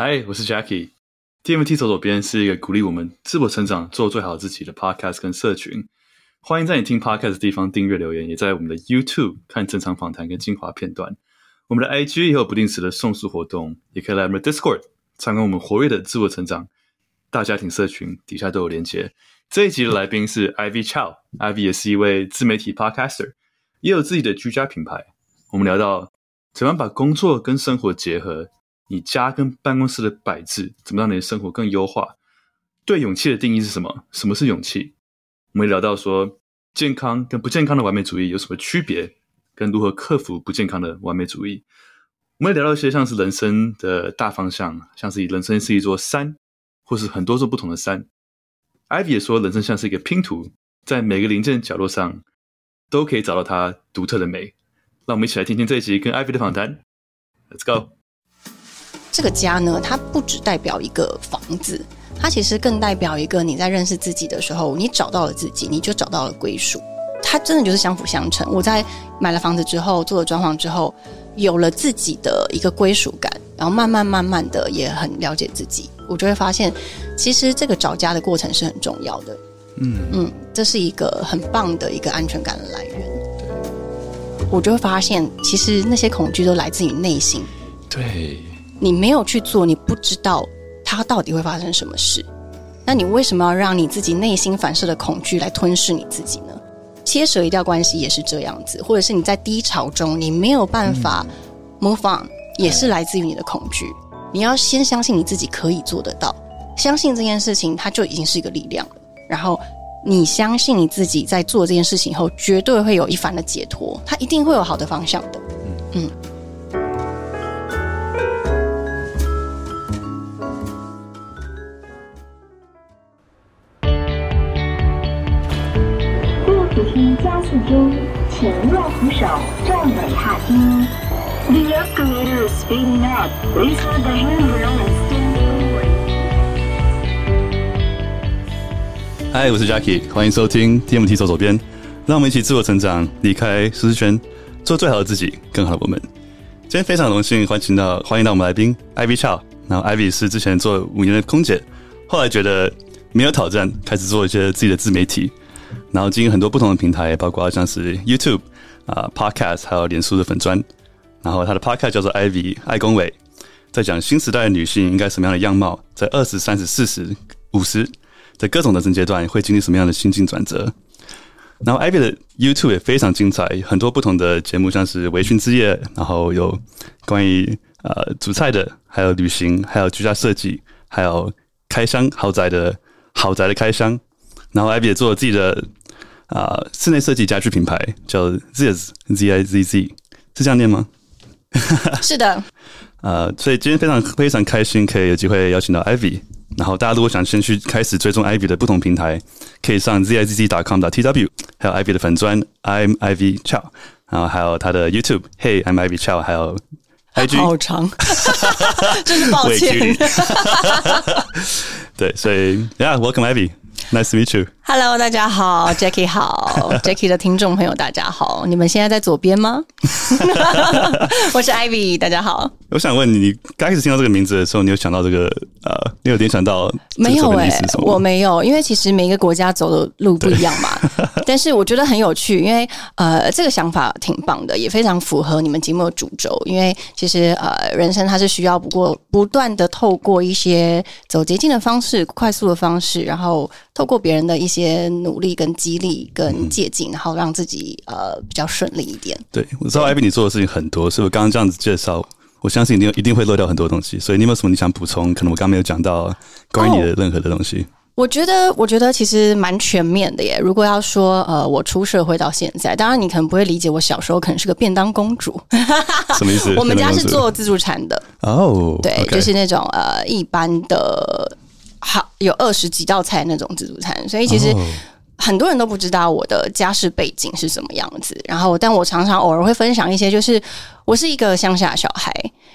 嗨，我是 Jackie。TMT 走左边是一个鼓励我们自我成长、做最好自己的 Podcast 跟社群。欢迎在你听 Podcast 的地方订阅留言，也在我们的 YouTube 看正常访谈跟精华片段。我们的 IG 也有不定时的送书活动，也可以来我们的 Discord 参观我们活跃的自我成长大家庭社群，底下都有连接。这一集的来宾是 Ivy Chow，Ivy 也是一位自媒体 Podcaster，也有自己的居家品牌。我们聊到怎么把工作跟生活结合。你家跟办公室的摆置，怎么让你的生活更优化？对勇气的定义是什么？什么是勇气？我们聊到说，健康跟不健康的完美主义有什么区别？跟如何克服不健康的完美主义？我们也聊到一些像是人生的大方向，像是人生是一座山，或是很多座不同的山。Ivy 也说，人生像是一个拼图，在每个零件角落上都可以找到它独特的美。让我们一起来听听这一集跟 Ivy 的访谈。Let's go。这个家呢，它不只代表一个房子，它其实更代表一个你在认识自己的时候，你找到了自己，你就找到了归属。它真的就是相辅相成。我在买了房子之后，做了装潢之后，有了自己的一个归属感，然后慢慢慢慢的也很了解自己，我就会发现，其实这个找家的过程是很重要的。嗯嗯，这是一个很棒的一个安全感的来源。对，我就会发现，其实那些恐惧都来自于内心。对。你没有去做，你不知道它到底会发生什么事。那你为什么要让你自己内心反射的恐惧来吞噬你自己呢？切舍一段关系也是这样子，或者是你在低潮中你没有办法 move on，也是来自于你的恐惧。你要先相信你自己可以做得到，相信这件事情它就已经是一个力量了。然后你相信你自己在做这件事情后，绝对会有一番的解脱，它一定会有好的方向的。嗯。右扶手站稳踏梯。The escalator is speeding up. Please hold the handrail and stand forward. 嗨，我是 Jackie，欢迎收听 TMT 走左边，让我们一起自我成长，离开舒适圈，做最好的自己，更好的我们。今天非常荣幸欢迎到欢迎到我们来宾 Ivy Chow，然后 Ivy 是之前做五年的空姐，后来觉得没有挑战，开始做一些自己的自媒体。然后经营很多不同的平台，包括像是 YouTube 啊、Podcast，还有脸书的粉砖。然后他的 Podcast 叫做 Ivy 爱公伟，在讲新时代的女性应该什么样的样貌，在二十、三十、四十、五十在各种的人生阶段会经历什么样的心境转折。然后 Ivy 的 YouTube 也非常精彩，很多不同的节目，像是微醺之夜，然后有关于呃煮菜的，还有旅行，还有居家设计，还有开箱豪宅的豪宅的开箱。然后 Ivy 也做了自己的啊、呃、室内设计家具品牌，叫 Zizz Z I Z Z，是这样念吗？是的。呃，所以今天非常非常开心，可以有机会邀请到 Ivy。然后大家如果想先去开始追踪 Ivy 的不同平台，可以上 Z I Z Z dot com dot T W，还有 Ivy 的粉砖 I'm Ivy Chow，然后还有他的 YouTube Hey I'm Ivy Chow，还有 IG 好长，真是抱歉。对，所以 Yeah，Welcome Ivy。Nice to meet you. Hello，大家好，Jackie 好，Jackie 的听众朋友大家好，你们现在在左边吗？我是 Ivy，大家好。我想问你，你刚开始听到这个名字的时候，你有想到这个呃，你有联想到没有、欸？哎，我没有，因为其实每一个国家走的路不一样嘛。但是我觉得很有趣，因为呃，这个想法挺棒的，也非常符合你们节目的主轴。因为其实呃，人生它是需要不过不断的透过一些走捷径的方式、快速的方式，然后透过别人的一些。努力跟激励跟借镜，然后让自己呃比较顺利一点。对，我知道 Ivy 你做的事情很多，所以我刚刚这样子介绍，我相信一定一定会漏掉很多东西。所以你有没有什么你想补充？可能我刚刚没有讲到关于你的任何的东西。哦，我觉得，我觉得其实蛮全面的耶。如果要说呃，我出社会到现在，当然你可能不会理解，我小时候可能是个便当公主。什么意思？我们家是做自助餐的哦，对.就是那种呃一般的。好，有二十几道菜那种自助餐，所以其实很多人都不知道我的家世背景是什么样子。然后，但我常常偶尔会分享一些，就是我是一个乡下小孩，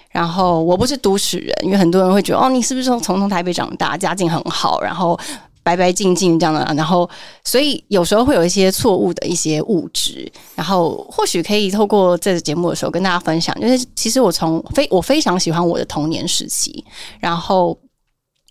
然后我不是都市人，因为很多人会觉得哦，你是不是从从台北长大，家境很好，然后白白净净这样的，然后所以有时候会有一些错误的一些物质，然后或许可以透过这个节目的时候跟大家分享，就是其实我从非我非常喜欢我的童年时期，然后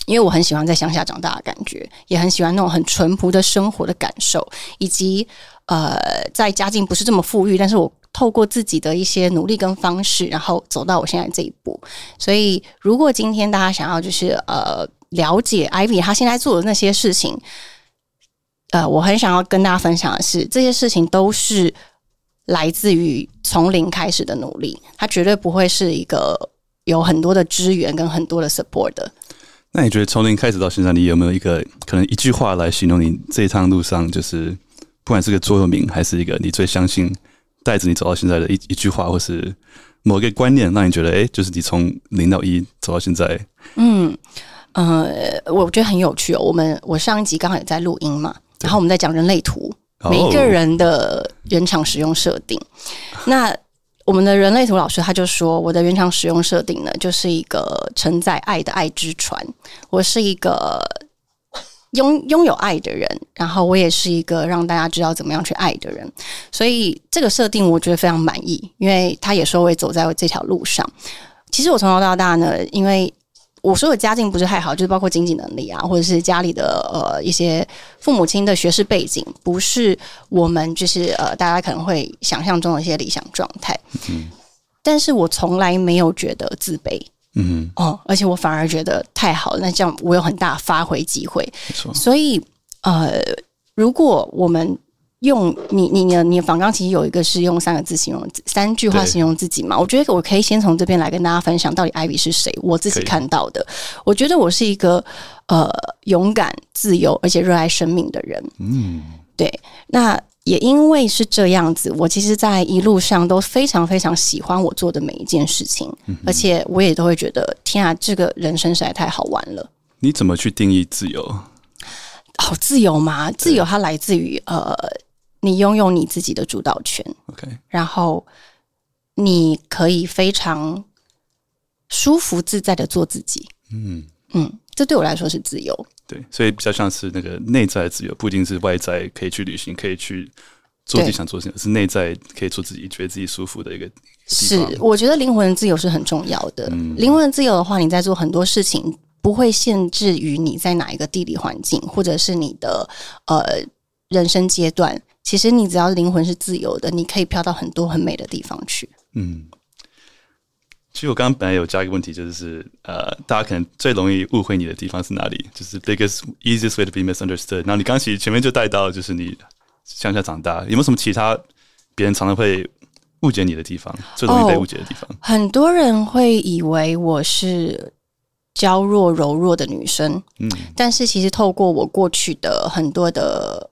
因为我很喜欢在乡下长大的感觉，也很喜欢那种很淳朴的生活的感受，以及呃在家境不是这么富裕，但是我透过自己的一些努力跟方式，然后走到我现在这一步。所以如果今天大家想要就是呃。了解 Ivy 他现在做的那些事情，呃，我很想要跟大家分享的是，这些事情都是来自于从零开始的努力，他绝对不会是一个有很多的资源跟很多的 support 的。那你觉得从零开始到现在，你有没有一个可能一句话来形容你这一趟路上，就是不管是个座右铭，还是一个你最相信带着你走到现在的一一句话，或是某一个观念，让你觉得，哎，就是你从零到一走到现在，嗯。呃，我觉得很有趣哦。我们我上一集刚好也在录音嘛，然后我们在讲人类图，每一个人的原厂使用设定。那我们的人类图老师他就说，我的原厂使用设定呢，就是一个承载爱的爱之船。我是一个拥拥有爱的人，然后我也是一个让大家知道怎么样去爱的人。所以这个设定我觉得非常满意，因为他也说我也走在这条路上。其实我从小到大呢，因为我说的家境不是太好，就是包括经济能力啊，或者是家里的呃一些父母亲的学识背景，不是我们就是呃大家可能会想象中的一些理想状态。嗯，但是我从来没有觉得自卑。嗯哦，而且我反而觉得太好了，那这样我有很大发挥机会。没错。所以呃，如果我们用你你你你访纲其实有一个是用三个字形容三句话形容自己嘛？我觉得我可以先从这边来跟大家分享到底 Ivy 是谁，我自己看到的。我觉得我是一个呃勇敢、自由而且热爱生命的人。嗯，对。那也因为是这样子，我其实，在一路上都非常非常喜欢我做的每一件事情，嗯、而且我也都会觉得，天啊，这个人生实在太好玩了。你怎么去定义自由？好、哦，自由吗？自由它来自于呃。你拥有你自己的主导权，OK，然后你可以非常舒服自在的做自己，嗯嗯，这对我来说是自由。对，所以比较像是那个内在自由，不一定是外在可以去旅行，可以去做自己想做的事情，而是内在可以做自己，觉得自己舒服的一个。是，我觉得灵魂的自由是很重要的。嗯，灵魂的自由的话，你在做很多事情不会限制于你在哪一个地理环境，或者是你的呃人生阶段。其实你只要灵魂是自由的，你可以飘到很多很美的地方去。嗯，其实我刚刚本来有加一个问题，就是呃，大家可能最容易误会你的地方是哪里？就是 biggest easiest way to be misunderstood。然后你刚刚其实前面就带到，就是你乡下长大，有没有什么其他别人常常会误解你的地方？最容易被误解的地方？哦，很多人会以为我是娇弱柔弱的女生，嗯，但是其实透过我过去的很多的。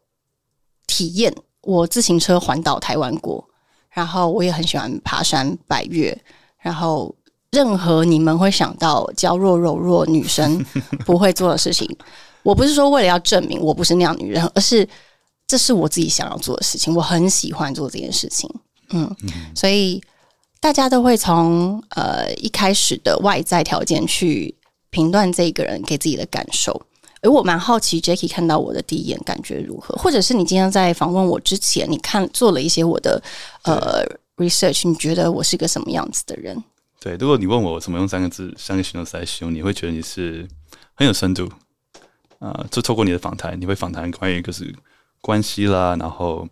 体验，我自行车环岛台湾过，然后我也很喜欢爬山百岳，然后任何你们会想到娇弱柔弱女生 不会做的事情，我不是说为了要证明我不是那样女人，而是这是我自己想要做的事情，我很喜欢做这件事情，嗯，所以大家都会从呃一开始的外在条件去评断这个人给自己的感受。而我蛮好奇，Jacky 看到我的第一眼感觉如何？或者是你今天在访问我之前，你看做了一些我的呃 research，你觉得我是一个什么样子的人？对，如果你问我怎么用三个字、三个形容词来形容，你会觉得你是很有深度啊、呃。就透过你的访谈，你会访谈关于就是关系啦，然后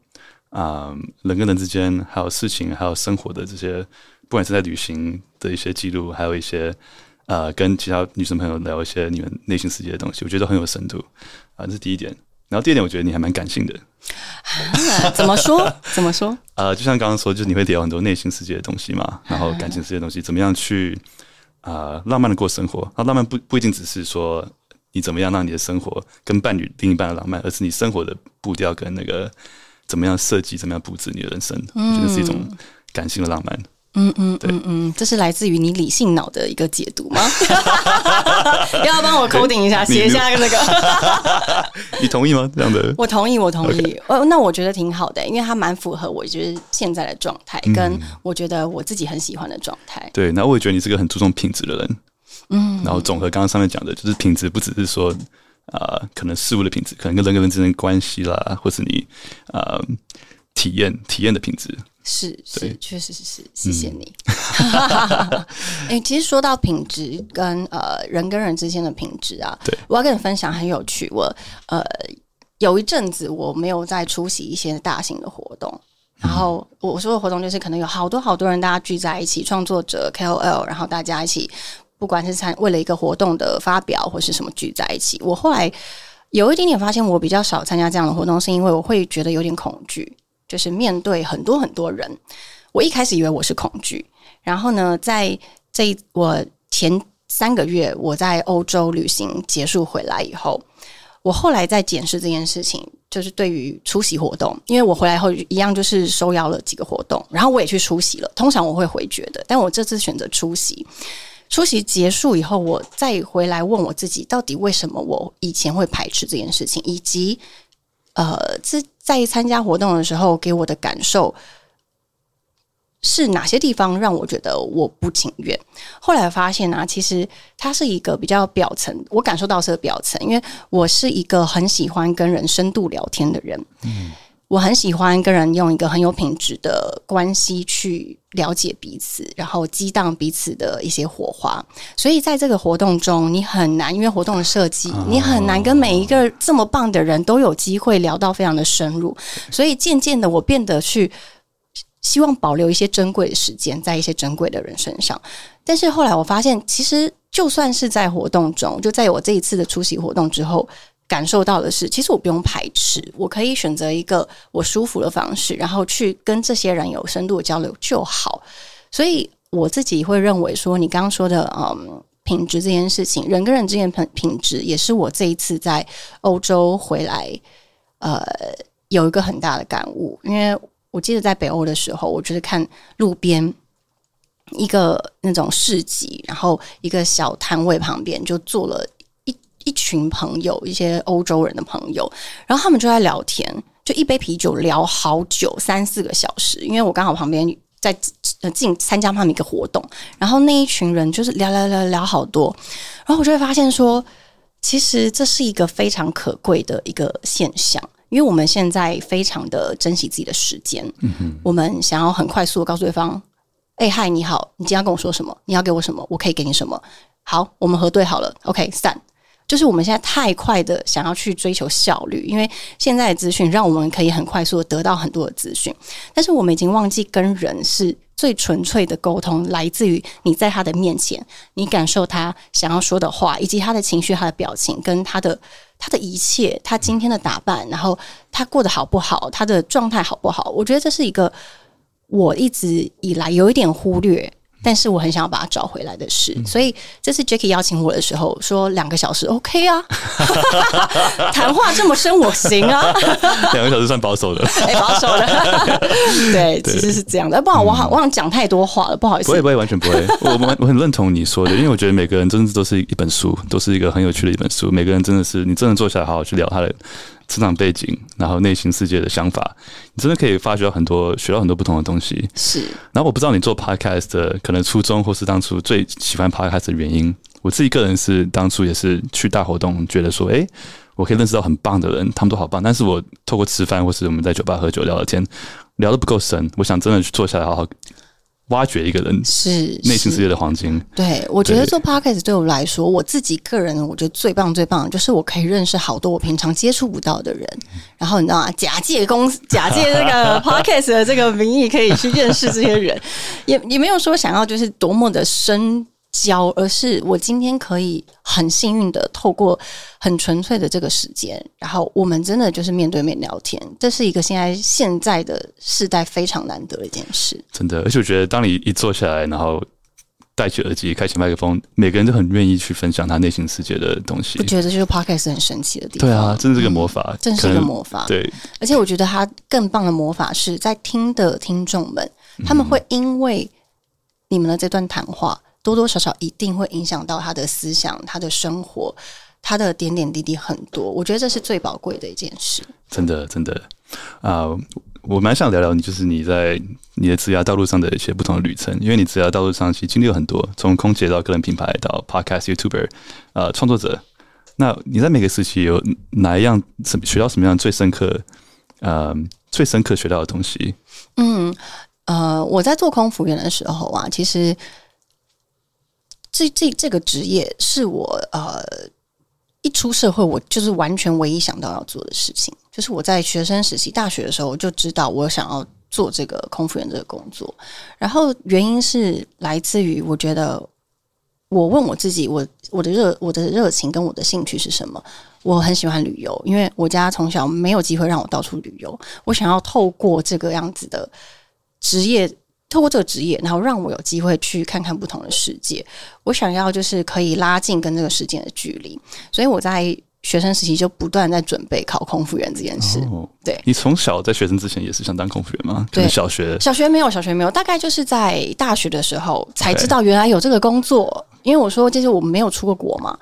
啊、人跟人之间，还有事情，还有生活的这些，不管是在旅行的一些记录，还有一些。呃，跟其他女生朋友聊一些你们内心世界的东西，我觉得很有深度啊，这是第一点。然后第二点，我觉得你还蛮感性的。啊、怎么说？怎么说？呃，就像刚刚说，就是你会聊很多内心世界的东西嘛，然后感情世界的东西，怎么样去啊、呃、浪漫的过生活？啊，浪漫不不一定只是说你怎么样让你的生活跟伴侣另一半的浪漫，而是你生活的步调跟那个怎么样设计、怎么样布置你的人生，我觉得是一种感性的浪漫。嗯嗯嗯嗯嗯，这是来自于你理性脑的一个解读吗？要帮我 coding 一下，写一下那个？你同意吗？这样的，我同意，我同意。哦，那我觉得挺好的，因为它蛮符合我觉得现在的状态，跟我觉得我自己很喜欢的状态。嗯。对，那我也觉得你是个很注重品质的人。嗯，然后总和刚刚上面讲的，就是品质不只是说啊、呃，可能事物的品质，可能跟人跟人之间的关系啦，或是你啊、呃、体验体验的品质。是是，确实是是，谢谢你。哎、嗯欸，其实说到品质跟呃人跟人之间的品质啊，对，我要跟你分享很有趣。我呃有一阵子我没有在出席一些大型的活动，然后我说的活动就是可能有好多好多人大家聚在一起，创作者 KOL，然后大家一起，不管是参为了一个活动的发表或是什么聚在一起。我后来有一点点发现，我比较少参加这样的活动，是因为我会觉得有点恐惧。就是面对很多很多人，我一开始以为我是恐惧，然后呢，在这我前三个月我在欧洲旅行结束回来以后，我后来在检视这件事情，就是对于出席活动，因为我回来后一样就是受邀了几个活动，然后我也去出席了。通常我会回绝的，但我这次选择出席。出席结束以后，我再回来问我自己，到底为什么我以前会排斥这件事情，以及。呃，这在参加活动的时候，给我的感受是哪些地方让我觉得我不情愿？后来发现呢、啊，其实它是一个比较表层，我感受到是表层，因为我是一个很喜欢跟人深度聊天的人。嗯。我很喜欢跟人用一个很有品质的关系去了解彼此，然后激荡彼此的一些火花。所以在这个活动中，你很难，因为活动的设计，你很难跟每一个这么棒的人都有机会聊到非常的深入。所以渐渐的，我变得去希望保留一些珍贵的时间在一些珍贵的人身上。但是后来我发现，其实就算是在活动中，就在我这一次的出席活动之后。感受到的是，其实我不用排斥，我可以选择一个我舒服的方式，然后去跟这些人有深度的交流就好。所以我自己会认为说，你刚刚说的，嗯，品质这件事情，人跟人之间的品品质，也是我这一次在欧洲回来，呃，有一个很大的感悟。因为我记得在北欧的时候，我就是看路边一个那种市集，然后一个小摊位旁边就坐了。一群朋友，一些欧洲人的朋友，然后他们就在聊天，就一杯啤酒聊好久，三四个小时。因为我刚好旁边在进参加他们一个活动，然后那一群人就是聊聊聊聊好多，然后我就会发现说，其实这是一个非常可贵的一个现象，因为我们现在非常的珍惜自己的时间，嗯哼，我们想要很快速的告诉对方，哎嗨，你好，你今天要跟我说什么？你要给我什么？我可以给你什么？好，我们核对好了，OK，散。就是我们现在太快的想要去追求效率，因为现在的资讯让我们可以很快速的得到很多的资讯，但是我们已经忘记跟人是最纯粹的沟通，来自于你在他的面前，你感受他想要说的话，以及他的情绪、他的表情，跟他的他的一切，他今天的打扮，然后他过得好不好，他的状态好不好？我觉得这是一个我一直以来有一点忽略。但是我很想要把它找回来的事，嗯、所以这次 Jacky 邀请我的时候说两个小时 OK 啊，谈话这么深我行啊，两个小时算保守的，哎、欸，保守的，对，对，其实是这样的。不好，我好，我想讲太多话了，不好意思，不会，不会，完全不会。我我我很认同你说的，因为我觉得每个人真的都是一本书，都是一个很有趣的一本书。每个人真的是，你真的坐下来好好去聊他的。成长背景，然后内心世界的想法，你真的可以发掘到很多，学到很多不同的东西。是。然后我不知道你做 podcast 的可能初衷，或是当初最喜欢 podcast 的原因。我自己个人是当初也是去大活动，觉得说，哎，我可以认识到很棒的人，他们都好棒。但是我透过吃饭，或是我们在酒吧喝酒聊聊天，聊得不够深。我想真的去坐下来好好。挖掘一个人是内心世界的黄金。对，我觉得做 podcast 对我来说，我自己个人，我觉得最棒最棒的就是我可以认识好多我平常接触不到的人。然后你知道吗？假借公 假借这个 podcast 的这个名义，可以去认识这些人，也也没有说想要就是多么的深。交，而是我今天可以很幸运的透过很纯粹的这个时间，然后我们真的就是面对面聊天，这是一个现在现在的世代非常难得的一件事。真的，而且我觉得当你一坐下来，然后戴起耳机，开启麦克风，每个人都很愿意去分享他内心世界的东西。我觉得这就是 Podcast 很神奇的地方。对啊，真的是个魔法，真是个魔法。对，而且我觉得它更棒的魔法是在听的听众们，他们会因为你们的这段谈话。多多少少一定会影响到他的思想、他的生活、他的点点滴滴很多。我觉得这是最宝贵的一件事。真的，真的啊，uh, 我蛮想聊聊你，就是你在你的职涯道路上的一些不同的旅程。因为你职涯道路上其实经历了很多，从空姐到个人品牌到 Podcast YouTuber，呃，创作者，那你在每个时期有哪一样什学到什么样最深刻？呃，最深刻学到的东西？嗯，呃，我在做空服员的时候啊，其实这这这个职业是我呃一出社会，我就是完全唯一想到要做的事情，就是我在学生时期大学的时候，我就知道我想要做这个空服员这个工作，然后原因是来自于我觉得。我问我自己，我我的热我的热情跟我的兴趣是什么？我很喜欢旅游，因为我家从小没有机会让我到处旅游。我想要透过这个样子的职业，透过这个职业，然后让我有机会去看看不同的世界。我想要就是可以拉近跟这个世界的距离，所以我在学生时期就不断在准备考空服员这件事。哦、对，你从小在学生之前也是想当空服员吗？对，小学小学没有，小学没有，大概就是在大学的时候才知道原来有这个工作。因为我说，就是我们没有出过国嘛，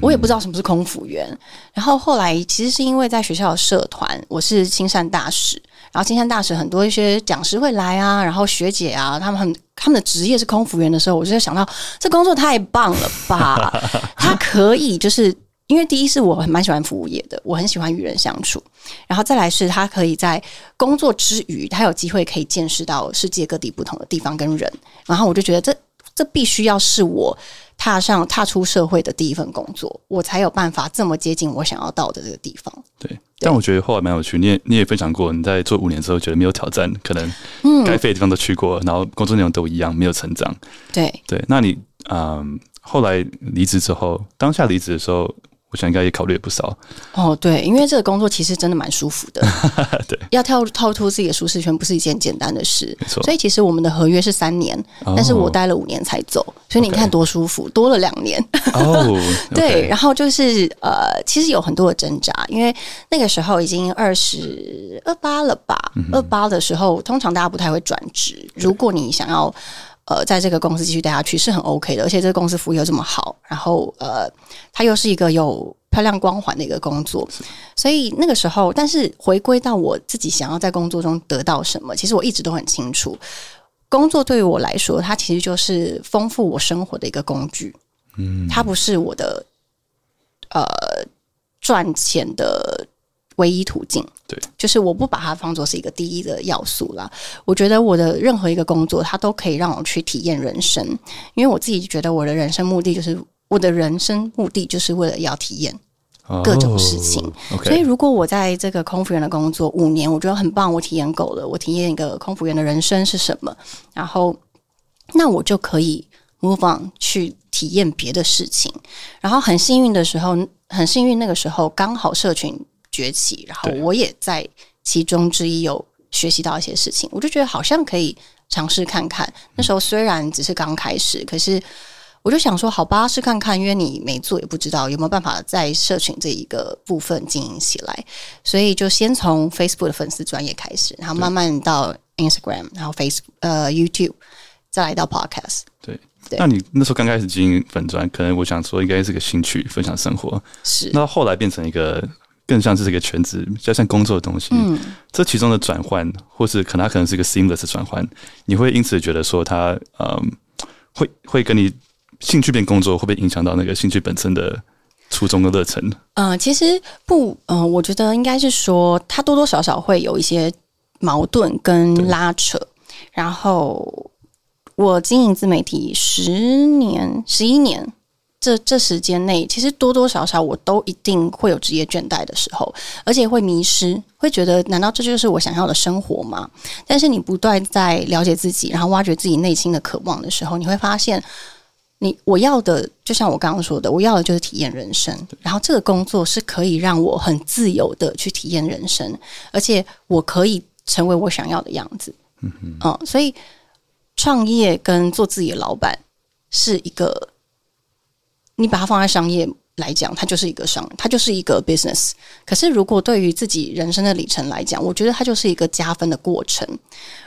我也不知道什么是空服员。嗯、然后后来其实是因为在学校的社团，我是亲善大使，然后金山大使很多一些讲师会来啊，然后学姐啊，他们很他们的职业是空服员的时候，我就在想到这工作太棒了吧！他可以就是因为第一是我很蛮喜欢服务业的，我很喜欢与人相处，然后再来是他可以在工作之余，他有机会可以见识到世界各地不同的地方跟人，然后我就觉得这这必须要是我。踏上踏出社会的第一份工作，我才有办法这么接近我想要到的这个地方。对，但我觉得后来蛮有趣。你也你也分享过，你在做五年之后觉得没有挑战，可能该飞的地方都去过，嗯、然后工作内容都一样，没有成长。对对，那你嗯，后来离职之后，当下离职的时候。我想应该也考虑了不少。哦，对，因为这个工作其实真的蛮舒服的，对，要跳跳出自己的舒适圈不是一件简单的事，没错。所以其实我们的合约是三年，哦、但是我待了五年才走，所以你看多舒服多了两年。哦，对，然后就是呃，其实有很多的挣扎，因为那个时候已经二十二八了吧，二八、的时候，通常大家不太会转职，如果你想要。呃，在这个公司继续待下去是很 OK 的，而且这个公司服务又这么好，然后呃，它又是一个有漂亮光环的一个工作，所以那个时候，但是回归到我自己想要在工作中得到什么，其实我一直都很清楚，工作对于我来说，它其实就是丰富我生活的一个工具，嗯，它不是我的呃赚钱的。唯一途径，对，就是我不把它当作是一个第一的要素啦。我觉得我的任何一个工作，它都可以让我去体验人生，因为我自己觉得我的人生目的就是我的人生目的就是为了要体验各种事情。Oh. 所以，如果我在这个空服员的工作五年，我觉得很棒，我体验够了，我体验一个空服员的人生是什么，然后那我就可以 move on 去体验别的事情。然后很幸运的时候，很幸运那个时候刚好社群。崛起，然后我也在其中之一有学习到一些事情，我就觉得好像可以尝试看看。那时候虽然只是刚开始，可是我就想说，好吧，试看看，因为你没做也不知道有没有办法在社群这一个部分经营起来，所以就先从 Facebook 的粉丝专业开始，然后慢慢到 Instagram，然后 Facebook 呃 YouTube，再来到 Podcast。对，对那你那时候刚开始经营粉专，可能我想说应该是个兴趣，分享生活。是，那后来变成一个。更像是这个全职，比较像工作的东西。嗯，这其中的转换，或是可能它可能是一个 seamless 的转换，你会因此觉得说它，嗯，会会跟你兴趣变工作，会不会影响到那个兴趣本身的初衷的热忱？嗯、呃，其实不，嗯、呃，我觉得应该是说，它多多少少会有一些矛盾跟拉扯。然后我经营自媒体十年、十一年。这这时间内，其实多多少少我都一定会有职业倦怠的时候，而且会迷失，会觉得难道这就是我想要的生活吗？但是你不断在了解自己，然后挖掘自己内心的渴望的时候，你会发现，你我要的就像我刚刚说的，我要的就是体验人生。然后这个工作是可以让我很自由的去体验人生，而且我可以成为我想要的样子。嗯哼，嗯，所以创业跟做自己的老板是一个。你把它放在商业来讲，它就是一个商，它就是一个 business。可是，如果对于自己人生的里程来讲，我觉得它就是一个加分的过程。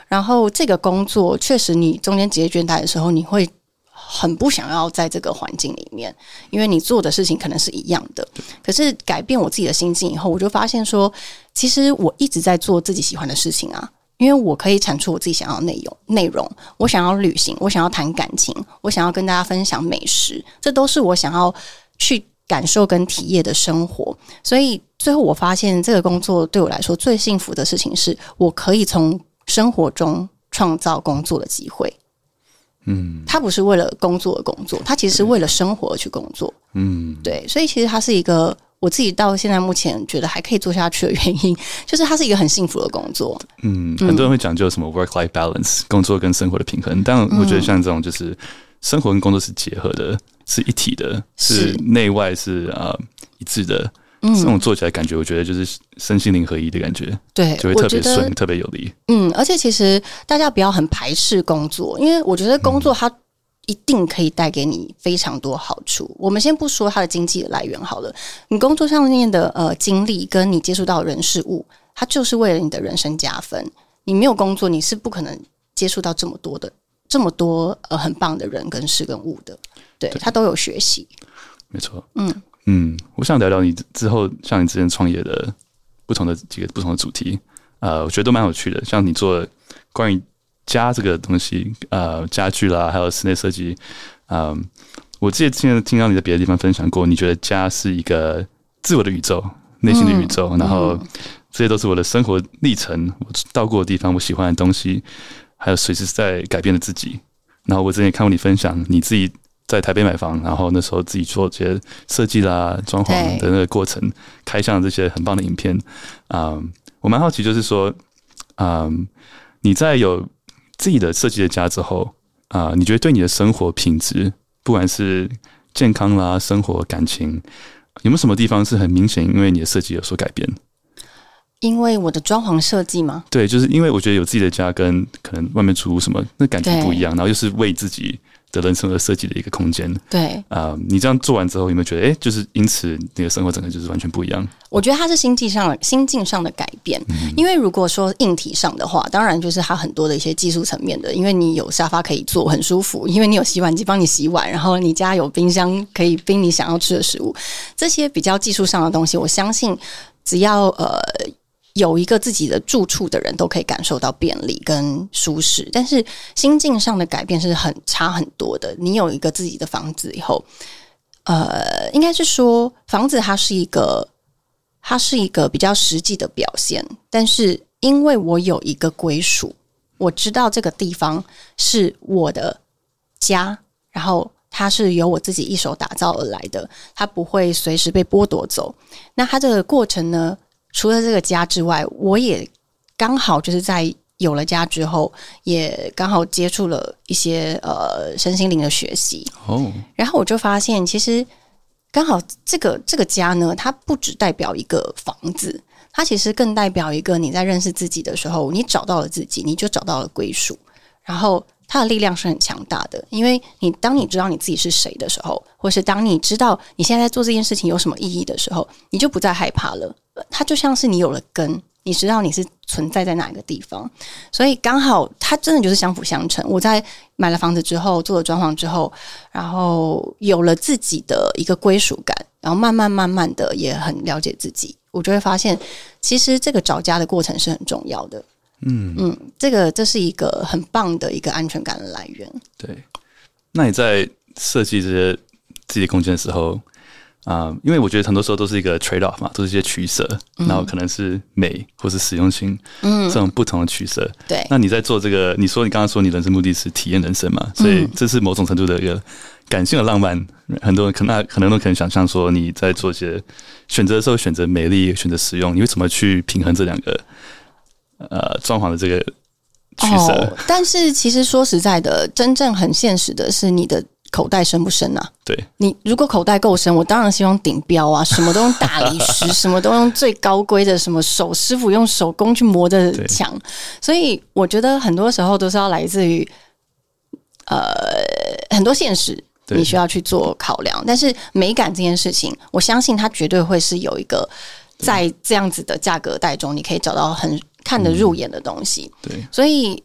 然后，这个工作确实，你中间职业倦怠的时候，你会很不想要在这个环境里面，因为你做的事情可能是一样的。可是，改变我自己的心境以后，我就发现说，其实我一直在做自己喜欢的事情啊。因为我可以产出我自己想要的内容，内容我想要旅行，我想要谈感情，我想要跟大家分享美食，这都是我想要去感受跟体验的生活。所以最后我发现，这个工作对我来说最幸福的事情是，我可以从生活中创造工作的机会。嗯，他不是为了工作而工作，他其实是为了生活而去工作。嗯，对，所以其实他是一个。我自己到现在目前觉得还可以做下去的原因，就是它是一个很幸福的工作。嗯，很多人会讲究什么 work life balance，工作跟生活的平衡。但我觉得像这种就是生活跟工作是结合的，是一体的，是内外是啊一致的。这种做起来感觉，我觉得就是身心灵合一的感觉。对，就会特别顺，特别有力。嗯，而且其实大家不要很排斥工作，因为我觉得工作它。一定可以带给你非常多好处。我们先不说它的经济的来源好了，你工作上面的呃经历，跟你接触到人事物，它就是为了你的人生加分。你没有工作，你是不可能接触到这么多的这么多呃很棒的人跟事跟物的。对，他都有学习。没错。嗯嗯，我想聊聊你之后，像你之前创业的不同的几个不同的主题，呃，我觉得都蛮有趣的。像你做关于。家这个东西，呃，家具啦，还有室内设计，嗯、呃，我记得之前听到你在别的地方分享过，你觉得家是一个自我的宇宙，内心的宇宙，嗯、然后这些都是我的生活历程，我到过的地方，我喜欢的东西，还有随时在改变的自己。然后我之前也看过你分享你自己在台北买房，然后那时候自己做这些设计啦、装潢的那个过程，开箱这些很棒的影片。嗯、呃，我蛮好奇，就是说，嗯、呃，你在有自己的设计的家之后啊、呃，你觉得对你的生活品质，不管是健康啦、生活、感情，有没有什么地方是很明显，因为你的设计有所改变？因为我的装潢设计吗？对，就是因为我觉得有自己的家跟可能外面租什么，那感觉不一样，然后又是为自己。的人生而设计的一个空间，对啊、呃，你这样做完之后，有没有觉得，哎、欸，就是因此你的生活整个就是完全不一样？我觉得它是心境上心境上的改变，嗯、因为如果说硬体上的话，当然就是它很多的一些技术层面的，因为你有沙发可以坐，很舒服；因为你有洗碗机帮你洗碗，然后你家有冰箱可以冰你想要吃的食物，这些比较技术上的东西，我相信只要呃。有一个自己的住处的人都可以感受到便利跟舒适，但是心境上的改变是很差很多的。你有一个自己的房子以后，呃，应该是说房子它是一个，它是一个比较实际的表现。但是因为我有一个归属，我知道这个地方是我的家，然后它是由我自己一手打造而来的，它不会随时被剥夺走。那它这个过程呢？除了这个家之外，我也刚好就是在有了家之后，也刚好接触了一些呃身心灵的学习哦。然后我就发现，其实刚好这个这个家呢，它不只代表一个房子，它其实更代表一个你在认识自己的时候，你找到了自己，你就找到了归属。然后它的力量是很强大的，因为你当你知道你自己是谁的时候，或是当你知道你现在在做这件事情有什么意义的时候，你就不再害怕了。它就像是你有了根，你知道你是存在在哪一个地方，所以刚好它真的就是相辅相成。我在买了房子之后，做了装潢之后，然后有了自己的一个归属感，然后慢慢慢慢的也很了解自己，我就会发现，其实这个找家的过程是很重要的。嗯嗯，这个这是一个很棒的一个安全感的来源。对，那你在设计这些自己的空间的时候，啊、呃，因为我觉得很多时候都是一个 trade off 嘛，都是一些取舍，嗯、然后可能是美或是实用性，嗯，这种不同的取舍。对，那你在做这个，你说你刚刚说你人生目的是体验人生嘛，所以这是某种程度的一个感性的浪漫。很多人可能可能都可能想象说你在做一些选择的时候，选择美丽，选择实用，你会怎么去平衡这两个呃装潢的这个取舍？哦，但是其实说实在的，真正很现实的是你的。口袋深不深啊？对，你如果口袋够深，我当然希望顶标啊，什么都用大理石，什么都用最高规的，什么手师傅用手工去磨的墙。所以我觉得很多时候都是要来自于呃很多现实，你需要去做考量。但是美感这件事情，我相信它绝对会是有一个在这样子的价格带中，你可以找到很看得入眼的东西。对，所以。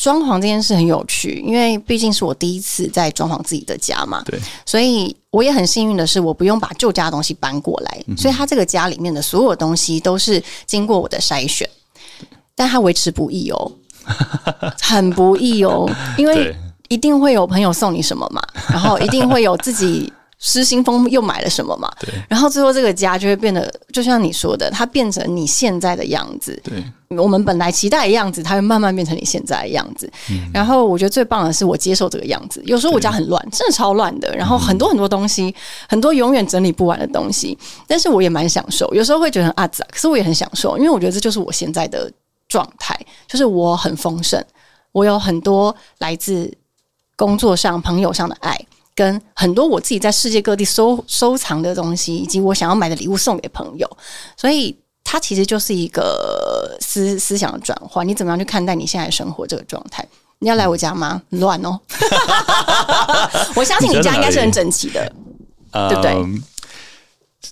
装潢这件事很有趣，因为毕竟是我第一次在装潢自己的家嘛，对，所以我也很幸运的是，我不用把旧家的东西搬过来，嗯、所以他这个家里面的所有东西都是经过我的筛选，但他维持不易哦，很不易哦，因为一定会有朋友送你什么嘛，然后一定会有自己失心疯又买了什么嘛？对。然后最后这个家就会变得，就像你说的，它变成你现在的样子。对。我们本来期待的样子，它会慢慢变成你现在的样子。嗯。然后我觉得最棒的是，我接受这个样子。有时候我家很乱，真的超乱的。然后很多很多东西，很多永远整理不完的东西。但是我也蛮享受。有时候会觉得很阿杂，可是我也很享受，因为我觉得这就是我现在的状态，就是我很丰盛，我有很多来自工作上、朋友上的爱。跟很多我自己在世界各地收收藏的东西，以及我想要买的礼物送给朋友，所以它其实就是一个思思想的转换。你怎么样去看待你现在生活这个状态？你要来我家吗？乱哦！我相信你家应该是很整齐的，对不对？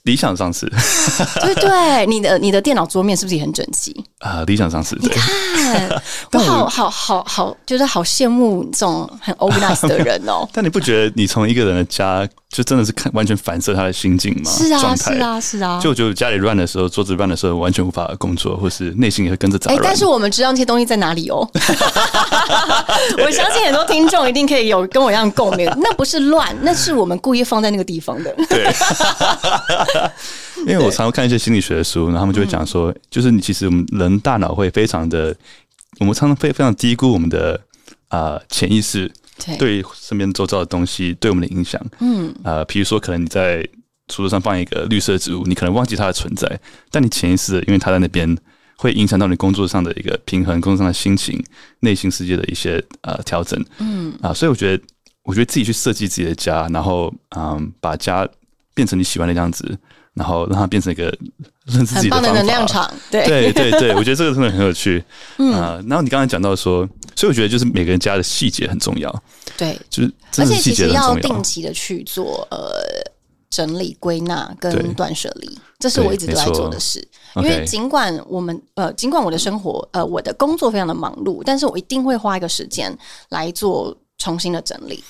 理想上是，对对，你的你的电脑桌面是不是也很整齐啊？理想上是，你看，我好好好好，就是好羡慕这种很 organized 的人哦。但你不觉得你从一个人的家，就真的是看完全反射他的心境吗？是啊，是啊，是啊。就我觉得家里乱的时候，桌子乱的时候，完全无法工作，或是内心也会跟着杂乱。但是我们知道那些东西在哪里哦。我相信很多听众一定可以有跟我一样共鸣。那不是乱，那是我们故意放在那个地方的。对。因为我常常看一些心理学的书，然后他们就会讲说，就是你其实我们人大脑会非常的，我们常常非非常低估我们的啊潜意识对身边周遭的东西对我们的影响。嗯，呃，比如说可能你在书桌上放一个绿色植物，你可能忘记它的存在，但你潜意识的因为它在那边会影响到你工作上的一个平衡，工作上的心情、内心世界的一些呃调整。嗯啊，所以我觉得，我觉得自己去设计自己的家，然后嗯，把家。变成你喜欢的样子，然后让它变成一个认识自己的方法。很棒的能量场，对对对对，我觉得这个真的很有趣。嗯、呃，然后你刚才讲到说，所以我觉得就是每个人家的细节很重要。对，就是而且其实要定期的去做呃整理、归纳跟断舍离，这是我一直都在做的事。因为尽管我们呃，尽管我的生活呃，我的工作非常的忙碌，但是我一定会花一个时间来做重新的整理。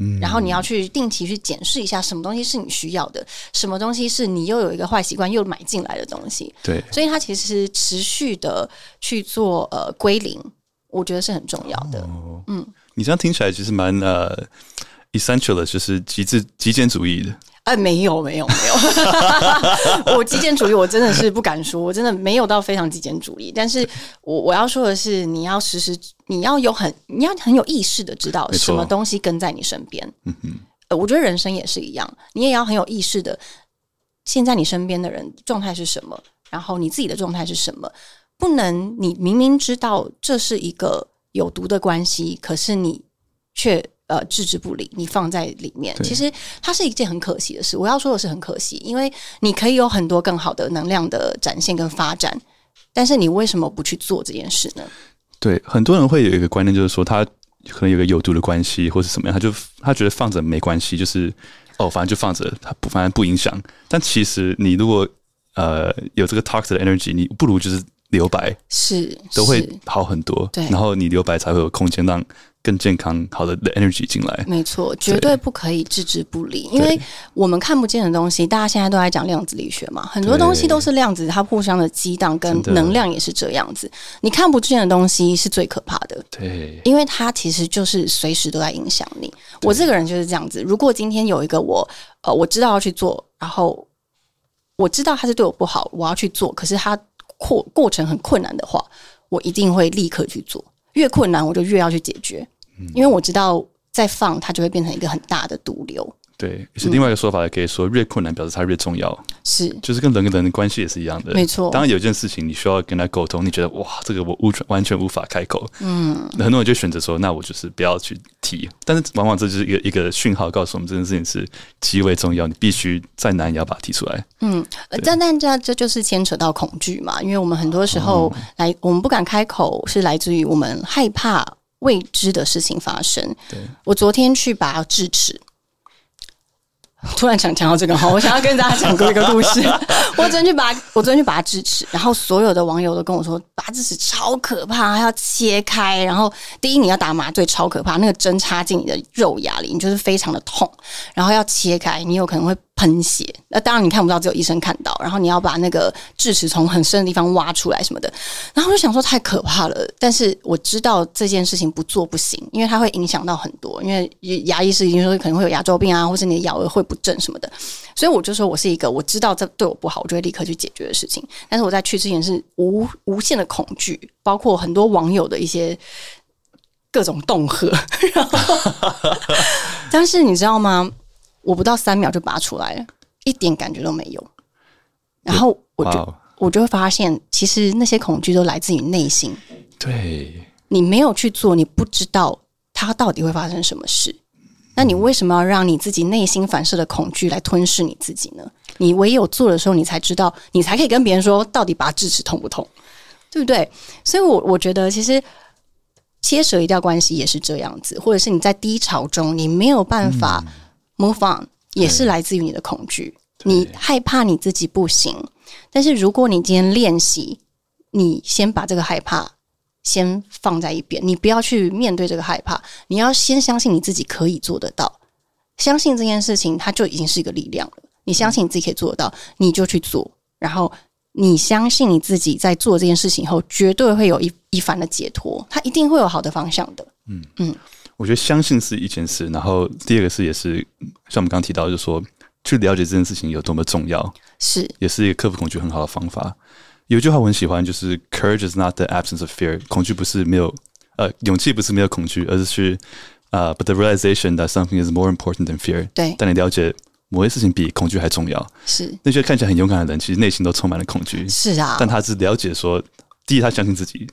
嗯，然后你要去定期去检视一下，什么东西是你需要的，什么东西是你又有一个坏习惯又买进来的东西。对，所以它其实持续的去做呃归零，我觉得是很重要的。哦、嗯，你这样听起来其实蛮呃 essential 的，就是极致极简主义的。哎，没有没有没有，我极简主义我真的是不敢说，我真的没有到非常极简主义。但是我我要说的是，你要时时你要有很你要很有意识的知道什么东西跟在你身边。嗯哼，呃，我觉得人生也是一样，你也要很有意识的，现在你身边的人状态是什么，然后你自己的状态是什么，不能你明明知道这是一个有毒的关系，可是你却。呃，置之不理，你放在里面，其实它是一件很可惜的事。我要说的是很可惜，因为你可以有很多更好的能量的展现跟发展，但是你为什么不去做这件事呢？对，很多人会有一个观念，就是说他可能有个有毒的关系，或是什么样，他就他觉得放着没关系，就是哦，反正就放着，他不反正不影响。但其实你如果呃有这个 toxic 的 energy，你不如就是留白，是都会好很多。对，然后你留白才会有空间让。更健康、好的 energy 进来，没错，绝对不可以置之不理，因为我们看不见的东西，大家现在都在讲量子力学嘛，很多东西都是量子，它互相的激荡，跟能量也是这样子。你看不见的东西是最可怕的，对，因为它其实就是随时都在影响你。我这个人就是这样子，如果今天有一个我，呃，我知道要去做，然后我知道他是对我不好，我要去做，可是他过过程很困难的话，我一定会立刻去做。越困难，我就越要去解决，因为我知道再放它就会变成一个很大的毒瘤。对，是另外一个说法，也可以说越困难表示它越重要。是，就是跟人跟人的关系也是一样的。没错，当然有件事情你需要跟他沟通，你觉得哇，这个我无完全无法开口。嗯，很多人就选择说，那我就是不要去提。但是往往这就是一个一个讯号，告诉我们这件事情是极为重要，你必须再难也要把它提出来。嗯，但但这这就是牵扯到恐惧嘛，因为我们很多时候来，我们不敢开口，是来自于我们害怕未知的事情发生。对，我昨天去拔智齿。突然想讲到这个哈，我想要跟大家讲过一个故事。我昨天去拔，我昨天去拔智齿，然后所有的网友都跟我说，拔智齿超可怕，要切开。然后第一你要打麻醉，超可怕，那个针插进你的肉芽里，你就是非常的痛。然后要切开，你有可能会喷血。那当然你看不到，只有医生看到。然后你要把那个智齿从很深的地方挖出来什么的。然后我就想说太可怕了。但是我知道这件事情不做不行，因为它会影响到很多。因为牙医师已经说可能会有牙周病啊，或是你的咬合会不正什么的。所以我就说我是一个我知道这对我不好，我就会立刻去解决的事情。但是我在去之前是无无限的恐惧，包括很多网友的一些。各种恫吓，然后，但是你知道吗？我不到三秒就拔出来了，一点感觉都没有。然后我就 Wow. 我就会发现，其实那些恐惧都来自于内心。对，你没有去做，你不知道它到底会发生什么事。那你为什么要让你自己内心反射的恐惧来吞噬你自己呢？你唯有做的时候，你才知道，你才可以跟别人说，到底拔智齿痛不痛，对不对？所以我，我我觉得其实。切舍一掉关系也是这样子，或者是你在低潮中，你没有办法 on，、嗯、也是来自于你的恐惧。你害怕你自己不行，但是如果你今天练习，你先把这个害怕先放在一边，你不要去面对这个害怕，你要先相信你自己可以做得到，相信这件事情它就已经是一个力量了。你相信你自己可以做得到，你就去做，然后。你相信你自己在做这件事情后，绝对会有一一番的解脱，它一定会有好的方向的。嗯嗯，我觉得相信是一件事，然后第二个是也是像我们刚刚提到，就是说去了解这件事情有多么重要，是也是一个克服恐惧很好的方法。有一句话我很喜欢，就是 “Courage is not the absence of fear”，恐惧不是没有呃勇气不是没有恐惧，而是去啊、呃、，but the realization that something is more important than fear。对，但你了解。某些事情比恐惧还重要。是那些看起来很勇敢的人，其实内心都充满了恐惧。是啊，但他是了解说，第一，他相信自己；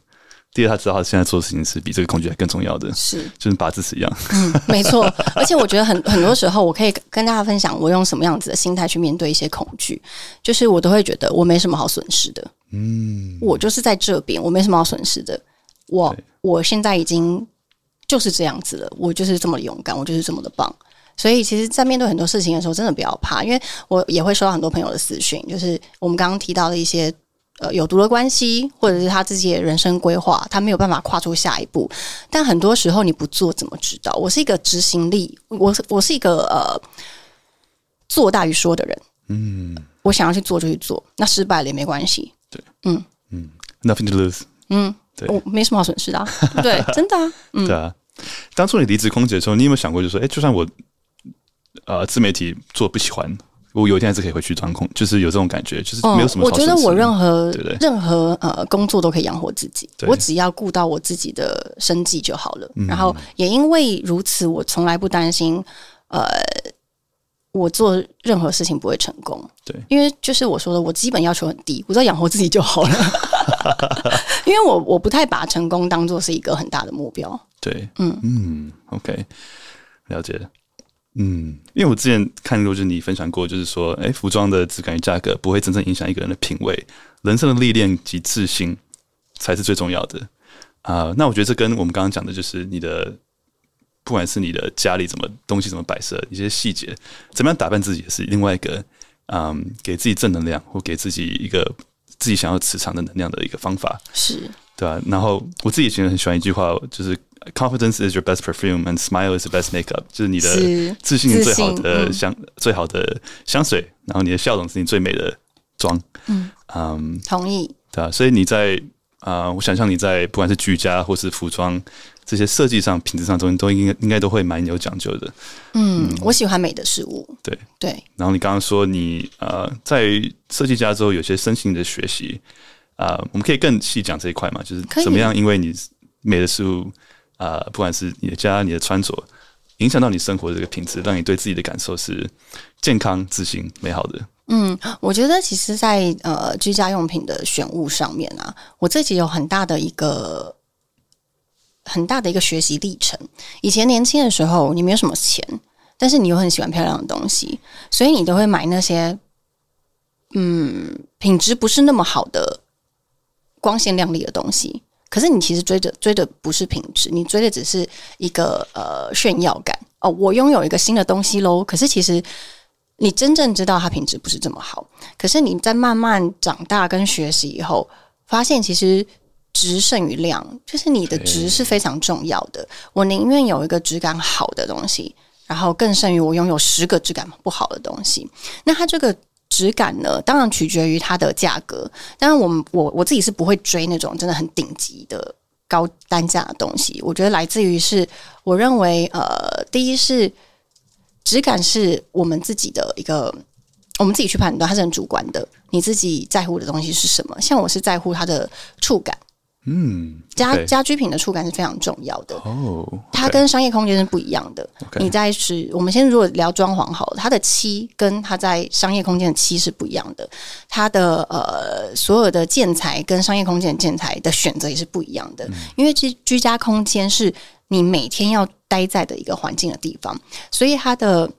第二，他知道他现在做的事情是比这个恐惧还更重要的。是，就是拔智齿一样。嗯，没错。而且我觉得很 很多时候，我可以跟大家分享，我用什么样子的心态去面对一些恐惧，就是我都会觉得我没什么好损失的。嗯，我就是在这边，我没什么好损失的。我我现在已经就是这样子了，我就是这么勇敢，我就是这么的棒。所以，其实，在面对很多事情的时候，真的不要怕，因为我也会收到很多朋友的私讯，就是我们刚刚提到的一些呃有毒的关系，或者是他自己的人生规划，他没有办法跨出下一步。但很多时候你不做，怎么知道？我是一个执行力，我我是一个呃做大于说的人。嗯，我想要去做就去做，那失败了也没关系。对，嗯嗯，nothing to lose。嗯，对，我没什么好损失的啊。对，真的啊。嗯，对啊。当初你离职空姐的时候，你有没有想过，就是说，哎，就算我呃，自媒体做不喜欢，我有一天还是可以回去当空，就是有这种感觉，就是没有什么、嗯。我觉得我任何对对任何呃工作都可以养活自己，对我只要顾到我自己的生计就好了。嗯、然后也因为如此，我从来不担心呃，我做任何事情不会成功。对，因为就是我说的，我基本要求很低，我只要养活自己就好了。因为我我不太把成功当做是一个很大的目标。对，嗯嗯，OK，了解。嗯，因为我之前看过，就是你分享过，就是说，哎，服装的质感与价格不会真正影响一个人的品味，人生的历练及自信才是最重要的啊、呃。那我觉得这跟我们刚刚讲的，就是你的，不管是你的家里怎么东西怎么摆设，一些细节，怎么样打扮自己，也是另外一个，嗯，给自己正能量或给自己一个自己想要磁场的能量的一个方法，是对吧、啊？然后我自己其实很喜欢一句话，就是。Confidence is your best perfume, and smile is the best makeup。就是你的自信是最好的香，嗯、最好的香水。然后你的笑容是你最美的妆。嗯嗯，um, 同意。对啊，所以你在啊、呃，我想象你在不管是居家或是服装这些设计上、品质上都都应该应该都会蛮有讲究的。嗯，嗯我喜欢美的事物。对对。对然后你刚刚说你呃，在设计家之后有些身心的学习啊、呃，我们可以更细讲这一块嘛？就是怎么样？因为你美的事物。啊、呃，不管是你的家、你的穿着，影响到你生活的这个品质，让你对自己的感受是健康、自信、美好的。嗯，我觉得其实，在呃居家用品的选物上面啊，我自己有很大的一个很大的一个学习历程。以前年轻的时候，你没有什么钱，但是你又很喜欢漂亮的东西，所以你都会买那些嗯品质不是那么好的光鲜亮丽的东西。可是你其实追的追的不是品质，你追的只是一个呃炫耀感哦。我拥有一个新的东西喽。可是其实你真正知道它品质不是这么好。可是你在慢慢长大跟学习以后，发现其实质胜于量，就是你的质是非常重要的。我宁愿有一个质感好的东西，然后更胜于我拥有十个质感不好的东西。那它这个质感呢，当然取决于它的价格。当然，我们我我自己是不会追那种真的很顶级的高单价的东西。我觉得来自于是，我认为呃，第一是质感是我们自己的一个。我们自己去判断，它是很主观的。你自己在乎的东西是什么？像我是在乎它的触感，嗯，家家居品的触感是非常重要的哦。Okay、它跟商业空间是不一样的。Okay、你在是，我们先如果聊装潢好了，它的漆跟它在商业空间的漆是不一样的。它的呃，所有的建材跟商业空间的建材的选择也是不一样的。嗯、因为居居家空间是你每天要待在的一个环境的地方，所以它的。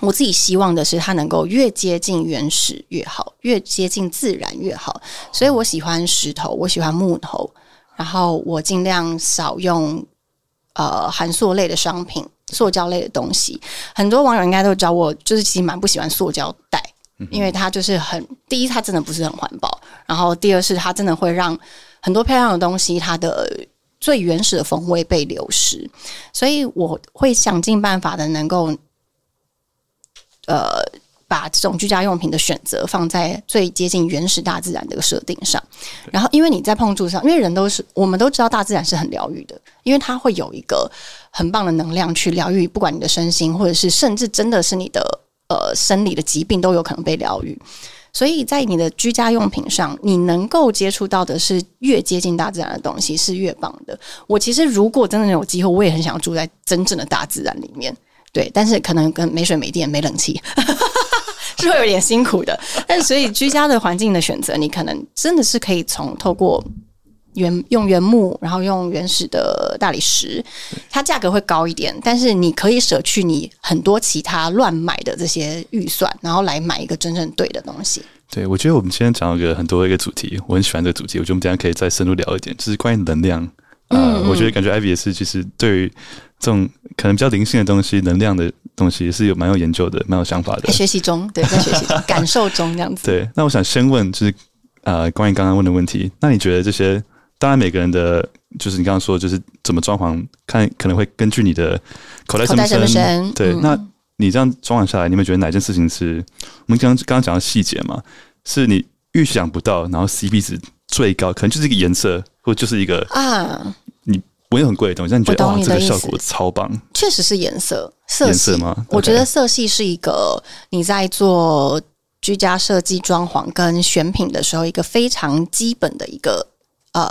我自己希望的是，它能够越接近原始越好，越接近自然越好。所以我喜欢石头，我喜欢木头，然后我尽量少用呃含塑类的商品、塑胶类的东西。很多网友应该都知道，我就是其实蛮不喜欢塑胶袋，因为它就是很第一，它真的不是很环保；然后第二是它真的会让很多漂亮的东西它的最原始的风味被流失。所以我会想尽办法的能够。呃，把这种居家用品的选择放在最接近原始大自然的一个设定上，然后因为你在碰触上，因为人都是我们都知道大自然是很疗愈的，因为它会有一个很棒的能量去疗愈，不管你的身心，或者是甚至真的是你的呃生理的疾病都有可能被疗愈。所以在你的居家用品上，你能够接触到的是越接近大自然的东西是越棒的。我其实如果真的有机会，我也很想要住在真正的大自然里面。对，但是可能跟没水、没电、没冷气，是会有点辛苦的。但所以居家的环境的选择，你可能真的是可以从透过原用原木，然后用原始的大理石，它价格会高一点，但是你可以舍去你很多其他乱买的这些预算，然后来买一个真正对的东西。对，我觉得我们今天讲了一个很多一个主题，我很喜欢这个主题，我觉得我们等下可以再深入聊一点，就是关于能量。啊、呃，我觉得感觉 Ivy 也是，其实对于这种可能比较灵性的东西、能量的东西，也是有蛮有研究的、蛮有想法的。学习中，对，在学习中、感受中这样子。对，那我想先问，就是呃，关于刚刚问的问题，那你觉得这些，当然每个人的，就是你刚刚说，就是怎么装潢，看可能会根据你的口袋深不深，不深对，嗯、那你这样装潢下来，你有没有觉得哪件事情是我们刚刚刚刚讲的细节嘛？是你预想不到，然后 CP 值最高，可能就是一个颜色。或就是一个啊，你不用很贵的东西，但你觉得哇，这个效果超棒。确实是颜色，色颜色吗？我觉得色系是一个你在做居家设计、装潢跟选品的时候，一个非常基本的一个呃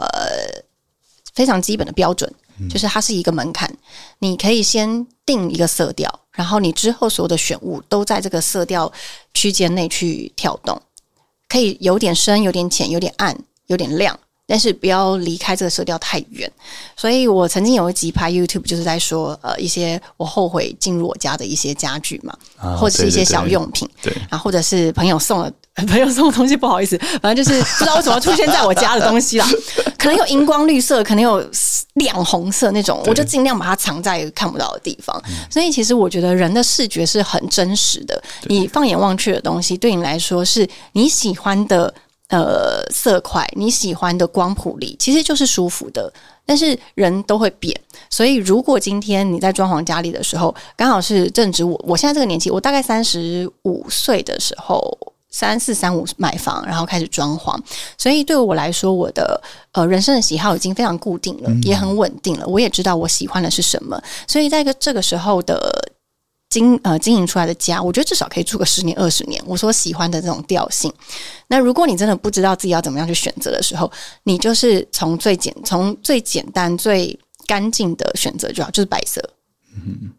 非常基本的标准，就是它是一个门槛。你可以先定一个色调，然后你之后所有的选物都在这个色调区间内去跳动，可以有点深、有点浅、有点暗、有点亮。但是不要离开这个色调太远，所以我曾经有一集拍 YouTube，就是在说呃一些我后悔进入我家的一些家具嘛，啊、或者是一些小用品，对，对，对，然后或者是朋友送了 朋友送的东西，不好意思，反正就是不知道为什么出现在我家的东西啦，可能有荧光绿色，可能有亮红色那种，我就尽量把它藏在看不到的地方。所以其实我觉得人的视觉是很真实的，你放眼望去的东西，对你来说是你喜欢的。呃，色块你喜欢的光谱里，其实就是舒服的。但是人都会变，所以如果今天你在装潢家里的时候，刚好是正值我我现在这个年纪，我大概三十五岁的时候，三四三五买房，然后开始装潢。所以对我来说，我的呃人生的喜好已经非常固定了，嗯、也很稳定了。我也知道我喜欢的是什么，所以在个这个时候的。经呃经营出来的家，我觉得至少可以住个十年二十年。我所喜欢的这种调性，那如果你真的不知道自己要怎么样去选择的时候，你就是从最简从最简单最干净的选择就好，就是白色，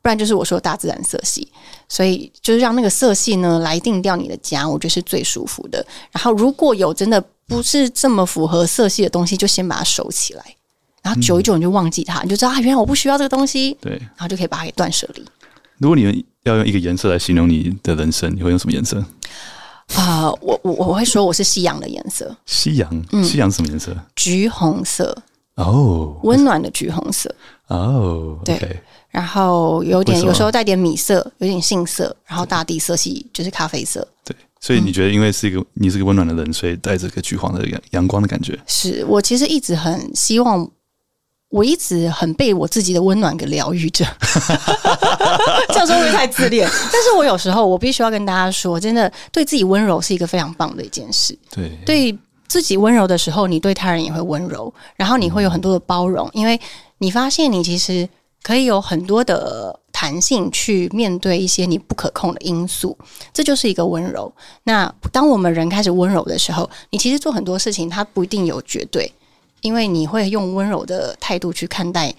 不然就是我说大自然色系。所以就是让那个色系呢来定掉你的家，我觉得是最舒服的。然后如果有真的不是这么符合色系的东西，就先把它收起来，然后久一久你就忘记它，你就知道啊，原来我不需要这个东西，对，然后就可以把它给断舍离。如果你们要用一个颜色来形容你的人生，你会用什么颜色？啊、呃，我我我会说我是夕阳的颜色。夕阳，夕阳是什么颜色？橘红色。哦，温暖的橘红色。哦，对。Okay 然后有点，有时候带点米色，有点杏色，然后大地色系就是咖啡色。对，所以你觉得，因为是一个、嗯、你是个温暖的人，所以带着个橘黄的阳阳光的感觉。是我其实一直很希望。我一直很被我自己的温暖给疗愈着，这样说会不会太自恋？但是我有时候我必须要跟大家说，真的对自己温柔是一个非常棒的一件事。对，对自己温柔的时候，你对他人也会温柔，然后你会有很多的包容，因为你发现你其实可以有很多的弹性去面对一些你不可控的因素，这就是一个温柔。那当我们人开始温柔的时候，你其实做很多事情，它不一定有绝对。因为你会用温柔的态度去看待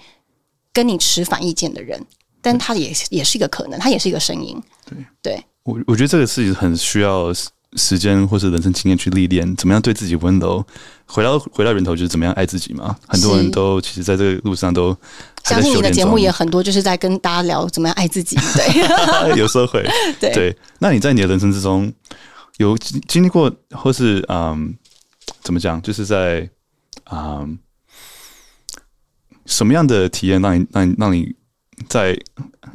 跟你持反意见的人，但他也也是一个可能，他也是一个声音。对，对我我觉得这个事情很需要时间或是人生经验去历练，怎么样对自己温柔。回到回到源头，就是怎么样爱自己嘛。很多人都其实在这个路上都相信你的节目也很多，就是在跟大家聊怎么样爱自己。对，有时候会 对，对。那你在你的人生之中有经历过，或是嗯，怎么讲，就是在。啊、什么样的体验让你让你让你在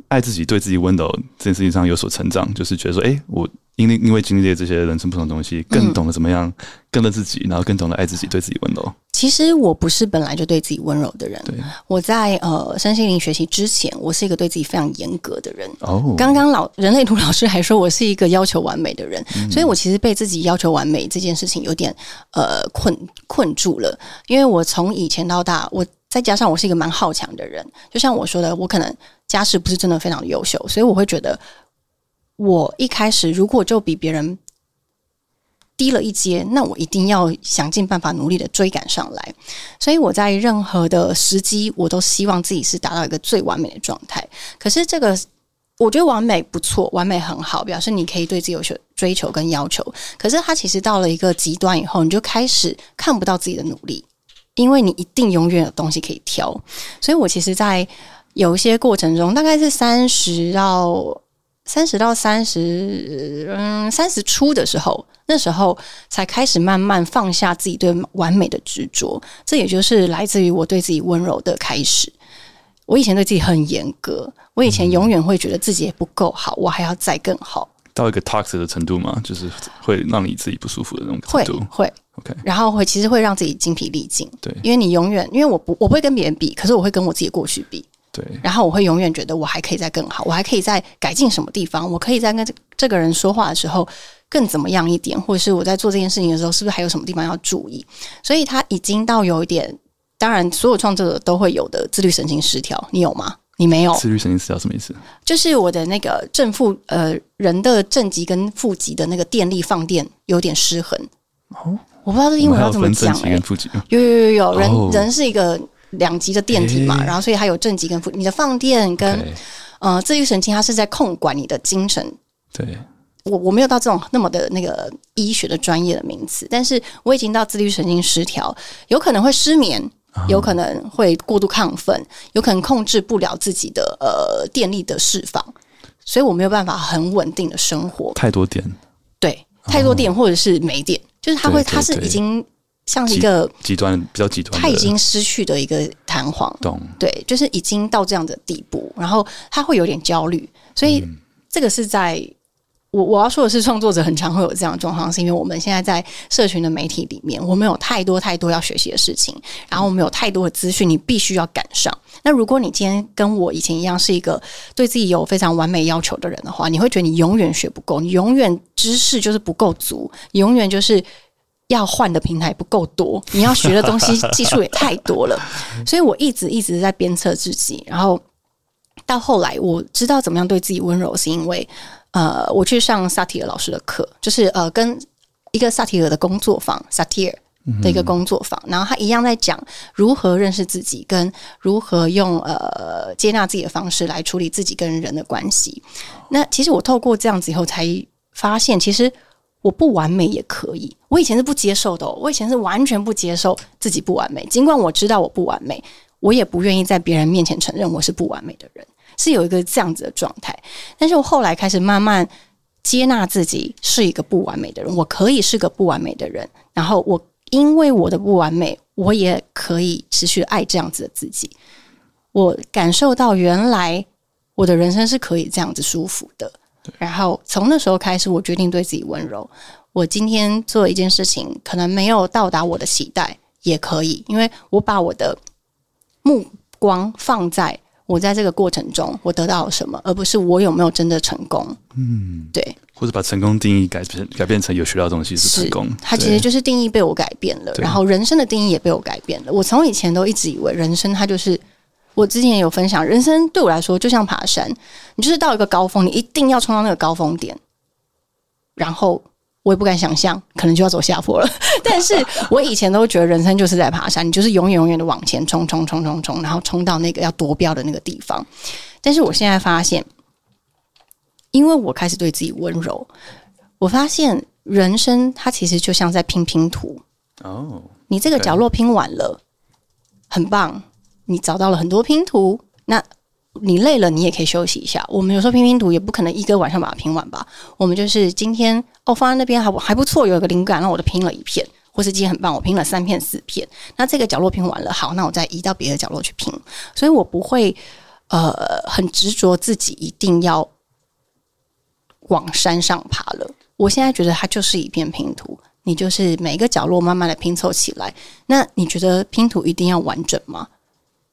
爱自己、对自己温柔这件事情上有所成长？就是觉得说，哎、欸，我因为因为经历了这些人生不同的东西，更懂得怎么样跟着自己，然后更懂得爱自己、对自己温柔。其实我不是本来就对自己温柔的人。我在呃身心灵学习之前，我是一个对自己非常严格的人。哦，刚刚老人类图老师还说我是一个要求完美的人，嗯、所以我其实被自己要求完美这件事情有点呃困困住了。因为我从以前到大，我再加上我是一个蛮好强的人，就像我说的，我可能家世不是真的非常优秀，所以我会觉得我一开始如果就比别人。低了一阶，那我一定要想尽办法努力的追赶上来。所以我在任何的时机，我都希望自己是达到一个最完美的状态。可是这个，我觉得完美不错，完美很好，表示你可以对自己有所追求跟要求。可是它其实到了一个极端以后，你就开始看不到自己的努力，因为你一定永远有东西可以挑。所以我其实，在有一些过程中，大概是三十到。三十到三十，嗯，三十初的时候，那时候才开始慢慢放下自己对完美的执着。这也就是来自于我对自己温柔的开始。我以前对自己很严格，我以前永远会觉得自己也不够好，我还要再更好。到一个 toxic 的程度吗？就是会让你自己不舒服的那种程度。会会，OK。然后会其实会让自己精疲力尽。对，因为你永远，因为我不我不会跟别人比，可是我会跟我自己过去比。对，然后我会永远觉得我还可以再更好，我还可以再改进什么地方，我可以在跟这个人说话的时候更怎么样一点，或者是我在做这件事情的时候，是不是还有什么地方要注意？所以他已经到有一点，当然所有创作者都会有的自律神经失调，你有吗？你没有？自律神经失调什么意思？就是我的那个正负呃人的正极跟负极的那个电力放电有点失衡。哦，我不知道这英文要怎么讲哎、欸。有有有有，人、哦、人是一个。两极的电体嘛，然后所以它有正极跟负。你的放电跟、呃自律神经，它是在控管你的精神。对，我我没有到这种那么的那个医学的专业的名词，但是我已经到自律神经失调，有可能会失眠，有可能会过度亢奋，有可能控制不了自己的呃电力的释放，所以我没有办法很稳定的生活。太多电，对，太多电或者是没电，就是他会，他是已经。像是一个极端，比较极端，他已经失去的一个弹簧，懂？对，就是已经到这样的地步，然后他会有点焦虑，所以这个是在我我要说的是，创作者很常会有这样的状况，是因为我们现在在社群的媒体里面，我们有太多太多要学习的事情，然后我们有太多的资讯，你必须要赶上。那如果你今天跟我以前一样，是一个对自己有非常完美要求的人的话，你会觉得你永远学不够，你永远知识就是不够足，你永远就是。要换的平台不够多，你要学的东西技术也太多了，所以我一直一直在鞭策自己。然后到后来，我知道怎么样对自己温柔，是因为呃，我去上萨提尔老师的课，就是呃，跟一个萨提尔的工作坊，萨提尔的一个工作坊，然后他一样在讲如何认识自己，跟如何用呃接纳自己的方式来处理自己跟人的关系。那其实我透过这样子以后，才发现其实。我不完美也可以，我以前是不接受的哦，我以前是完全不接受自己不完美。尽管我知道我不完美，我也不愿意在别人面前承认我是不完美的人，是有一个这样子的状态。但是我后来开始慢慢接纳自己是一个不完美的人，我可以是个不完美的人。然后我因为我的不完美，我也可以持续爱这样子的自己。我感受到原来我的人生是可以这样子舒服的。然后从那时候开始，我决定对自己温柔。我今天做一件事情，可能没有到达我的期待，也可以，因为我把我的目光放在我在这个过程中我得到了什么，而不是我有没有真的成功。嗯，对。或者把成功定义改变改变成有学到的东西是成功，它其实就是定义被我改变了，然后人生的定义也被我改变了。我从以前都一直以为人生它就是，我之前也有分享，人生对我来说就像爬山，你就是到一个高峰，你一定要冲到那个高峰点，然后我也不敢想象，可能就要走下坡了。但是我以前都觉得人生就是在爬山，你就是永远永远的往前冲冲冲冲冲，然后冲到那个要夺标的那个地方。但是我现在发现。因为我开始对自己温柔，我发现人生它其实就像在拼拼图哦。你这个角落拼完了，很棒，你找到了很多拼图。那你累了，你也可以休息一下。我们有时候拼拼图也不可能一个晚上把它拼完吧？我们就是今天哦，放在那边还还不错，有一个灵感，那我就拼了一片，或是今天很棒，我拼了三片四片。那这个角落拼完了，好，那我再移到别的角落去拼。所以我不会呃很执着自己一定要。往山上爬了，我现在觉得它就是一片拼图，你就是每个角落慢慢的拼凑起来。那你觉得拼图一定要完整吗？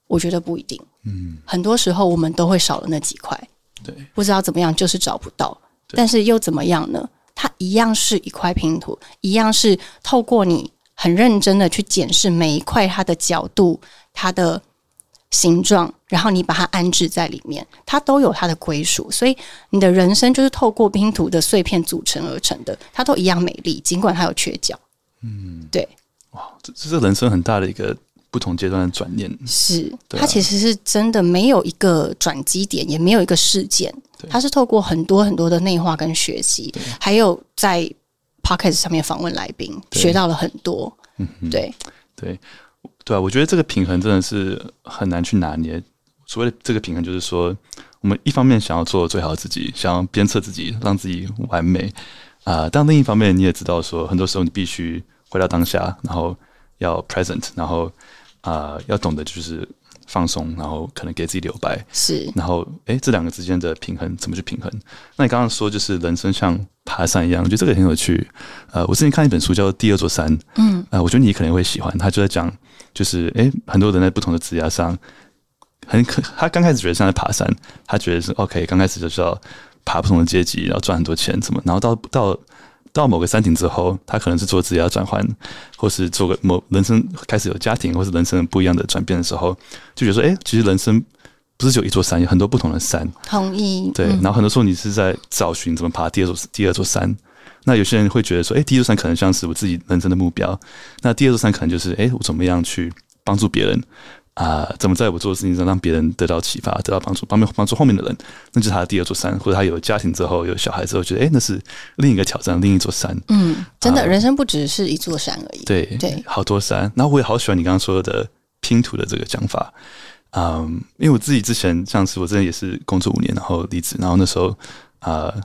我觉得不一定。嗯，很多时候我们都会少了那几块，对，不知道怎么样，就是找不到。但是又怎么样呢？它一样是一块拼图，一样是透过你很认真的去检视每一块它的角度，它的。形状，然后你把它安置在里面，它都有它的归属。所以你的人生就是透过拼图的碎片组成而成的，它都一样美丽，尽管它有缺角。嗯，对。哇，这这是人生很大的一个不同阶段的转念。是，啊、它其实是真的没有一个转机点，也没有一个事件，它是透过很多很多的内化跟学习，还有在 Podcast 上面访问来宾，学到了很多。嗯，对对。对啊，我觉得这个平衡真的是很难去拿捏。所谓的这个平衡，就是说，我们一方面想要做最好的自己，想要鞭策自己，让自己完美啊、呃，但另一方面，你也知道说，很多时候你必须回到当下，然后要 present，然后啊、呃，要懂得就是放松，然后可能给自己留白。是，然后哎，这两个之间的平衡怎么去平衡？那你刚刚说就是人生像爬山一样，我觉得这个很有趣。呃，我之前看一本书叫做《第二座山》，嗯，啊、呃，我觉得你可能会喜欢，他就在讲。就是哎，很多人在不同的职业上，很可他刚开始觉得像在爬山，他觉得是 OK，刚开始就是要爬不同的阶级，然后赚很多钱怎么，然后到到到某个山顶之后，他可能是做职业转换，或是做个某人生开始有家庭，或是人生不一样的转变的时候，就觉得说，诶，其实人生不是只有一座山，有很多不同的山。同意。对，然后很多时候你是在找寻怎么爬第二座第二座山。那有些人会觉得说，哎，第一座山可能像是我自己人生的目标。那第二座山可能就是，哎，我怎么样去帮助别人啊、呃？怎么在我做的事情上让别人得到启发、得到帮助，帮帮助后面的人？那就是他的第二座山。或者他有家庭之后，有小孩之后，觉得，哎，那是另一个挑战，另一座山。嗯，真的，呃、人生不只是一座山而已。对对，好多山。然后我也好喜欢你刚刚说的拼图的这个讲法。嗯，因为我自己之前像是我之前也是工作五年，然后离职，然后那时候啊。呃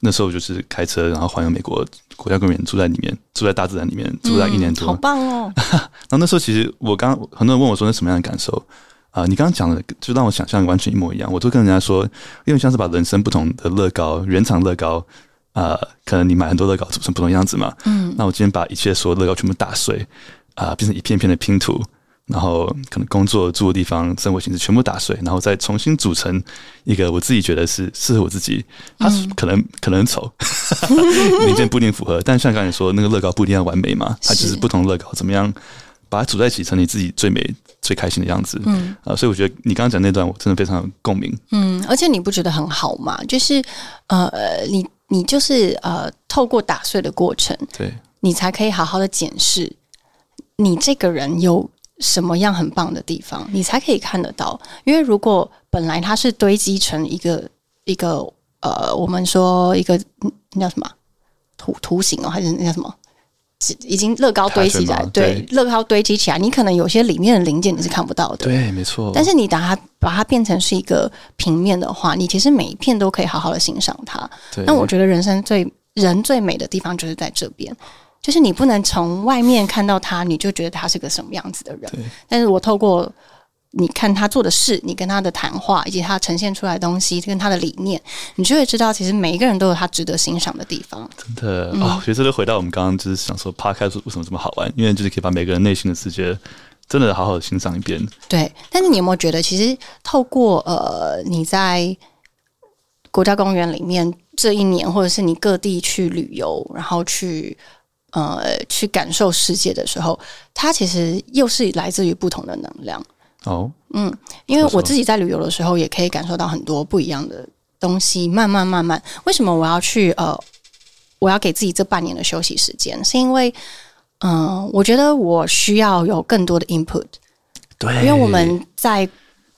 那时候就是开车，然后环游美国国家公园，住在里面，住在大自然里面，住在一年多，嗯、好棒哦！然后那时候其实我刚很多人问我说那什么样的感受啊、呃？你刚刚讲的就让我想象完全一模一样。我都跟人家说，因为像是把人生不同的乐高，原厂乐高啊、呃，可能你买很多乐高组成不同样子嘛。嗯，那我今天把一切所有乐高全部打碎啊、呃，变成一片片的拼图。然后可能工作住的地方、生活形式全部打碎，然后再重新组成一个我自己觉得是适合我自己。它可能、嗯、可能丑，零件不一定符合。但像刚才说，那个乐高不一定要完美嘛，它就是不同乐高怎么样把它组在一起成你自己最美、最开心的样子。嗯啊、呃，所以我觉得你刚刚讲那段我真的非常有共鸣。嗯，而且你不觉得很好吗？就是呃，你你就是呃，透过打碎的过程，对，你才可以好好的检视你这个人有。什么样很棒的地方，你才可以看得到？因为如果本来它是堆积成一个一个呃，我们说一个那叫什么图图形哦，还是那叫什么？已经乐高堆积起来，对，乐高堆积起来，你可能有些里面的零件你是看不到的，对，没错。但是你把它把它变成是一个平面的话，你其实每一片都可以好好的欣赏它。那我觉得人生最人最美的地方就是在这边。就是你不能从外面看到他，你就觉得他是个什么样子的人。但是我透过你看他做的事，你跟他的谈话，以及他呈现出来的东西，跟他的理念，你就会知道，其实每一个人都有他值得欣赏的地方。真的、嗯、哦，我觉得这个回到我们刚刚就是想说，Podcast 为什么这么好玩？因为就是可以把每个人内心的世界真的好好欣赏一遍。对，但是你有没有觉得，其实透过呃你在国家公园里面这一年，或者是你各地去旅游，然后去呃去感受世界的时候，它其实又是来自于不同的能量。哦，嗯，因为我自己在旅游的时候，也可以感受到很多不一样的东西。慢慢慢慢，为什么我要去呃，我要给自己这半年的休息时间？是因为，嗯、呃，我觉得我需要有更多的 input。对，因为我们在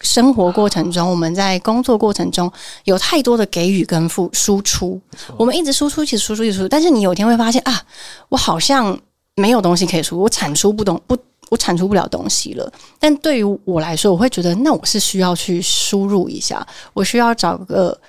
生活过程中，我们在工作过程中有太多的给予跟付输出，我们一直输出，一直输出，一直输出。但是你有一天会发现啊，我好像没有东西可以输，我产出不动不。我产出不了东西了，但对于我来说，我会觉得那我是需要去输入一下，我需要找个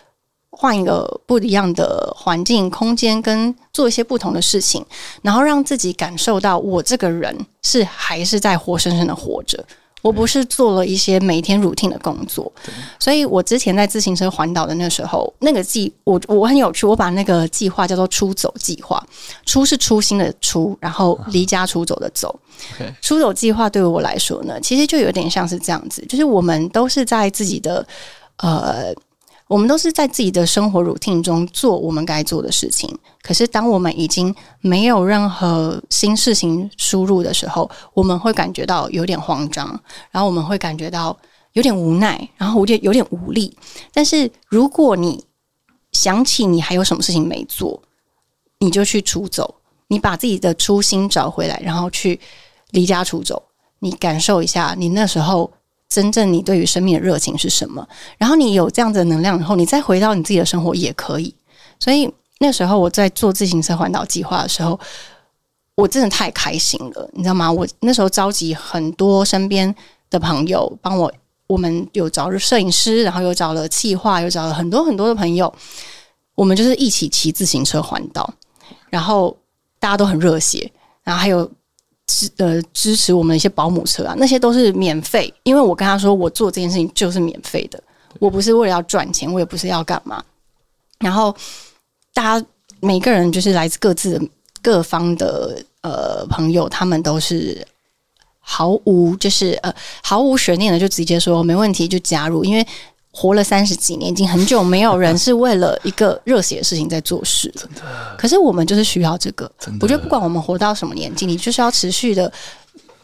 换一个不一样的环境、空间，跟做一些不同的事情，然后让自己感受到我这个人是还是在活生生的活着。我不是做了一些每天 routine 的工作，所以我之前在自行车环岛的那时候，那个计我我很有趣，我把那个计划叫做“出走计划”，出是初心的出，然后离家出走的走。出走计划对于我来说呢，其实就有点像是这样子，就是我们都是在自己的呃。我们都是在自己的生活 routine 中做我们该做的事情，可是当我们已经没有任何新事情输入的时候，我们会感觉到有点慌张，然后我们会感觉到有点无奈，然后有点有点无力。但是如果你想起你还有什么事情没做，你就去出走，你把自己的初心找回来，然后去离家出走，你感受一下你那时候。真正你对于生命的热情是什么？然后你有这样子的能量以后，你再回到你自己的生活也可以。所以那时候我在做自行车环岛计划的时候，我真的太开心了，你知道吗？我那时候召集很多身边的朋友帮我，我们有找摄影师，然后又找了企划，又找了很多很多的朋友，我们就是一起骑自行车环岛，然后大家都很热血，然后还有。支呃支持我们一些保姆车啊，那些都是免费，因为我跟他说我做这件事情就是免费的，我不是为了要赚钱，我也不是要干嘛。然后大家每个人就是来自各自的各方的呃朋友，他们都是毫无就是呃毫无悬念的就直接说没问题就加入，因为。活了三十几年，已经很久没有人是为了一个热血的事情在做事。真的，可是我们就是需要这个。真的，我觉得不管我们活到什么年纪，你就是要持续的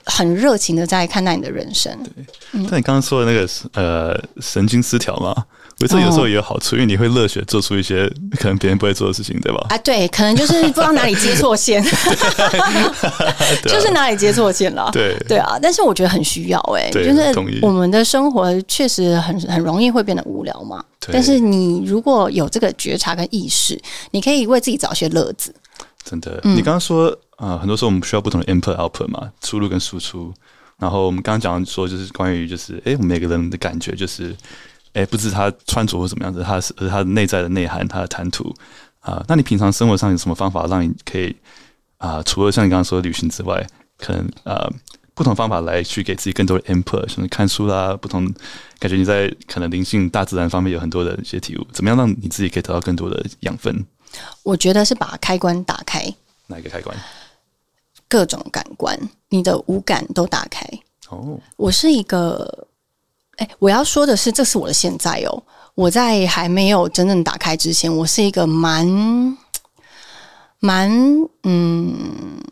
很热情的在看待你的人生。对，但你刚刚说的那个呃神经失调吗？我觉得有时候也有好处，因为你会热血做出一些 可能别人不会做的事情，对吧？啊，对，可能就是不知道哪里接错线，就是哪里接错线了。对对啊，但是我觉得很需要哎、欸，就是我们的生活确实很很容易会变得无聊嘛。但是你如果有这个觉察跟意识，你可以为自己找些乐子。真的，嗯、你刚刚说啊、呃，很多时候我们需要不同的 input output 嘛，输入跟输出。然后我们刚刚讲说，就是关于就是哎，我们每个人的感觉就是。哎，不是他穿着或怎么样子，他是而是他内在的内涵，他的谈吐啊、呃。那你平常生活上有什么方法让你可以啊、呃？除了像你刚刚说的旅行之外，可能啊不同方法来去给自己更多的 input，像是看书啦，不同感觉你在可能灵性、大自然方面有很多的一些体悟。怎么样让你自己可以得到更多的养分？我觉得是把开关打开。哪一个开关？各种感官，你的五感都打开。哦，我是一个。哎，我要说的是，这是我的现在哦。我在还没有真正打开之前，我是一个蛮蛮嗯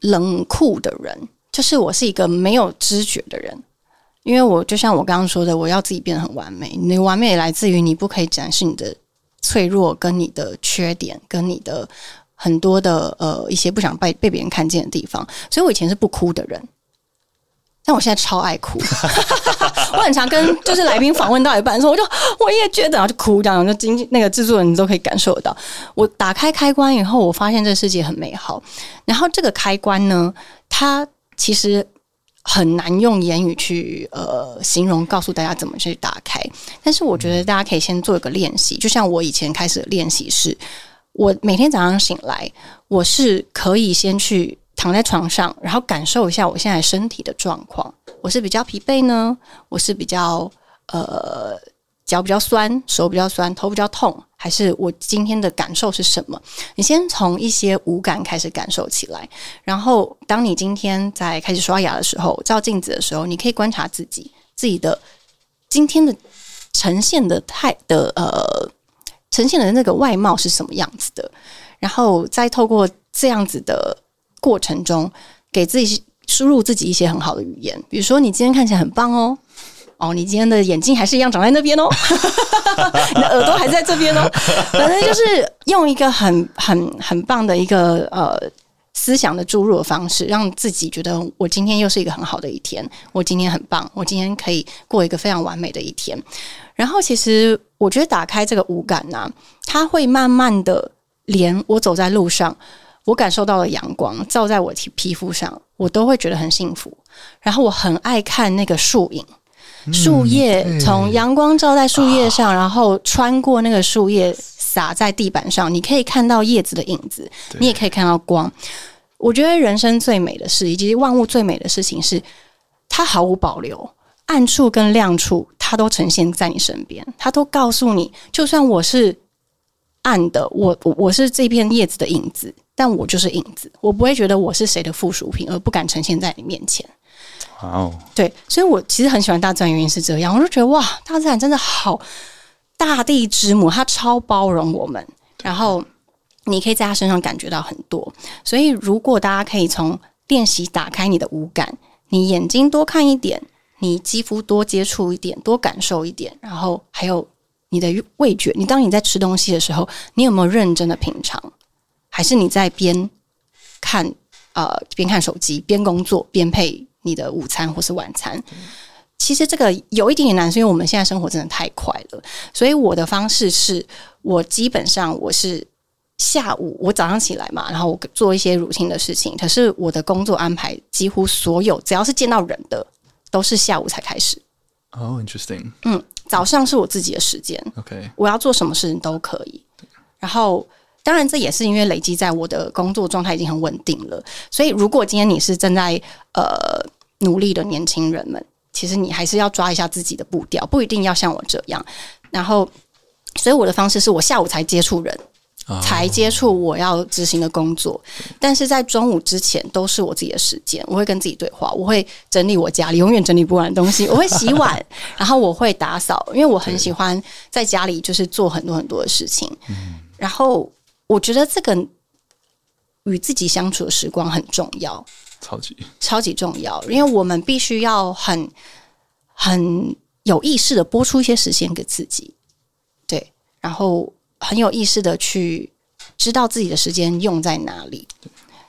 冷酷的人，就是我是一个没有知觉的人。因为我就像我刚刚说的，我要自己变得很完美。你完美来自于你不可以展示你的脆弱、跟你的缺点、跟你的很多的呃一些不想被被别人看见的地方。所以我以前是不哭的人。但我现在超爱哭，我很常跟就是来宾访问到一半的时候，我就我也觉得，然后就哭，这样就经那个制作人都可以感受得到。我打开开关以后，我发现这世界很美好。然后这个开关呢，它其实很难用言语去呃形容，告诉大家怎么去打开。但是我觉得大家可以先做一个练习，就像我以前开始的练习是，我每天早上醒来，我是可以先去。躺在床上，然后感受一下我现在身体的状况。我是比较疲惫呢，我是比较呃脚比较酸，手比较酸，头比较痛，还是我今天的感受是什么？你先从一些五感开始感受起来，然后当你今天在开始刷牙的时候，照镜子的时候，你可以观察自己自己的今天的呈现的态的呃呈现的那个外貌是什么样子的，然后再透过这样子的过程中，给自己输入自己一些很好的语言，比如说你今天看起来很棒哦。哦，你今天的眼睛还是一样长在那边哦，你的耳朵还在这边哦，反正就是用一个很很很棒的一个呃思想的注入的方式，让自己觉得我今天又是一个很好的一天，我今天很棒，我今天可以过一个非常完美的一天。然后，其实我觉得打开这个五感呢、它会慢慢的连我走在路上，我感受到了阳光照在我皮皮肤上，我都会觉得很幸福。然后，我很爱看那个树影。树叶从阳光照在树叶上，然后穿过那个树叶洒在地板上，你可以看到叶子的影子，你也可以看到光。我觉得人生最美的事，以及万物最美的事情是，它毫无保留，暗处跟亮处，它都呈现在你身边，它都告诉你，就算我是暗的，我我是这片叶子的影子，但我就是影子，我不会觉得我是谁的附属品，而不敢呈现在你面前。哦.对，所以我其实很喜欢大自然，原因是这样，我就觉得哇，大自然真的好，大地之母，它超包容我们，然后你可以在它身上感觉到很多。所以如果大家可以从练习打开你的五感，你眼睛多看一点，你肌肤多接触一点，多感受一点，然后还有你的味觉，你当你在吃东西的时候，你有没有认真的品尝，还是你在边看呃边看手机边工作边配？你的午餐或是晚餐，其实这个有一点点难，是因为我们现在生活真的太快了。所以我的方式是，我基本上我是下午我早上起来嘛，然后我做一些 routine 的事情。可是我的工作安排几乎所有只要是见到人的，都是下午才开始。哦，oh，interesting。嗯，早上是我自己的时间。OK，我要做什么事情都可以。然后。当然，这也是因为累积在我的工作状态已经很稳定了。所以，如果今天你是正在呃努力的年轻人们，其实你还是要抓一下自己的步调，不一定要像我这样。然后，所以我的方式是我下午才接触人，才接触我要执行的工作。但是在中午之前都是我自己的时间，我会跟自己对话，我会整理我家里永远整理不完的东西，我会洗碗，然后我会打扫，因为我很喜欢在家里就是做很多很多的事情，然后。我觉得这个与自己相处的时光很重要，超级。超级重要，因为我们必须要很很有意识的拨出一些时间给自己，对，然后很有意识的去知道自己的时间用在哪里，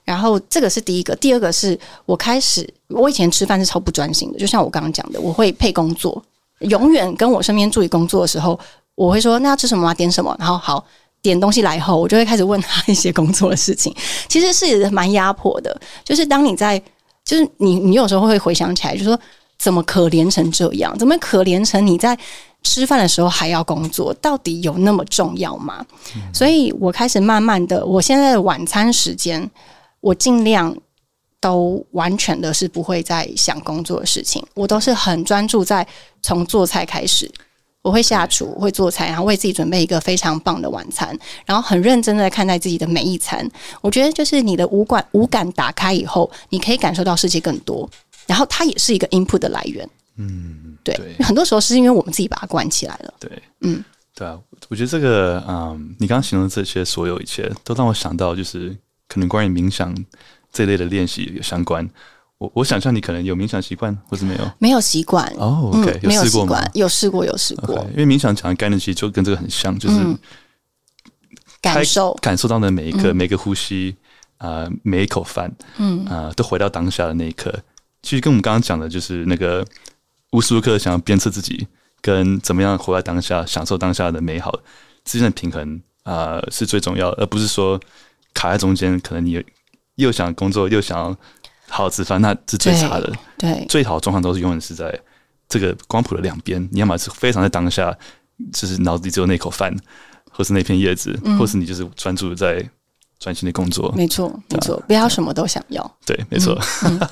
然后这个是第一个，第二个是我开始，我以前吃饭是超不专心的，就像我刚刚讲的，我会配工作，永远跟我身边助理工作的时候，我会说那要吃什么啊，点什么，然后好。点东西来后，我就会开始问他一些工作的事情，其实是蛮压迫的。就是当你在，就是你，你有时候会回想起来，就说怎么可怜成这样？怎么可怜成你在吃饭的时候还要工作？到底有那么重要吗？所以我开始慢慢的，我现在的晚餐时间，我尽量都完全的是不会再想工作的事情，我都是很专注在从做菜开始。我会下厨，会做菜，然后为自己准备一个非常棒的晚餐，然后很认真的看待自己的每一餐。我觉得就是你的五感五感打开以后，你可以感受到世界更多，然后它也是一个 input 的来源。嗯，对，对很多时候是因为我们自己把它关起来了。对，嗯，对啊，我觉得这个，嗯，你刚刚形容的这些所有一切，都让我想到，就是可能关于冥想这类的练习有相关。我我想象你可能有冥想习惯，或是没有？没有习惯哦。OK，有试过吗？有试过，有试过。因为冥想讲的概念其实就跟这个很像，就是感受感受到的每一刻、每个呼吸啊、每一口饭，嗯啊，都回到当下的那一刻。其实跟我们刚刚讲的，就是那个无时无刻想要鞭策自己，跟怎么样活在当下、享受当下的美好之间的平衡啊，是最重要的，而不是说卡在中间，可能你又想工作，又想要。好好吃饭，那是最差的。对，最好的状况都是永远是在这个光谱的两边。你要么是非常在当下，就是脑子里只有那口饭，或是那片叶子，或是你就是专注在专心的工作。没错，没错，不要什么都想要。对，没错、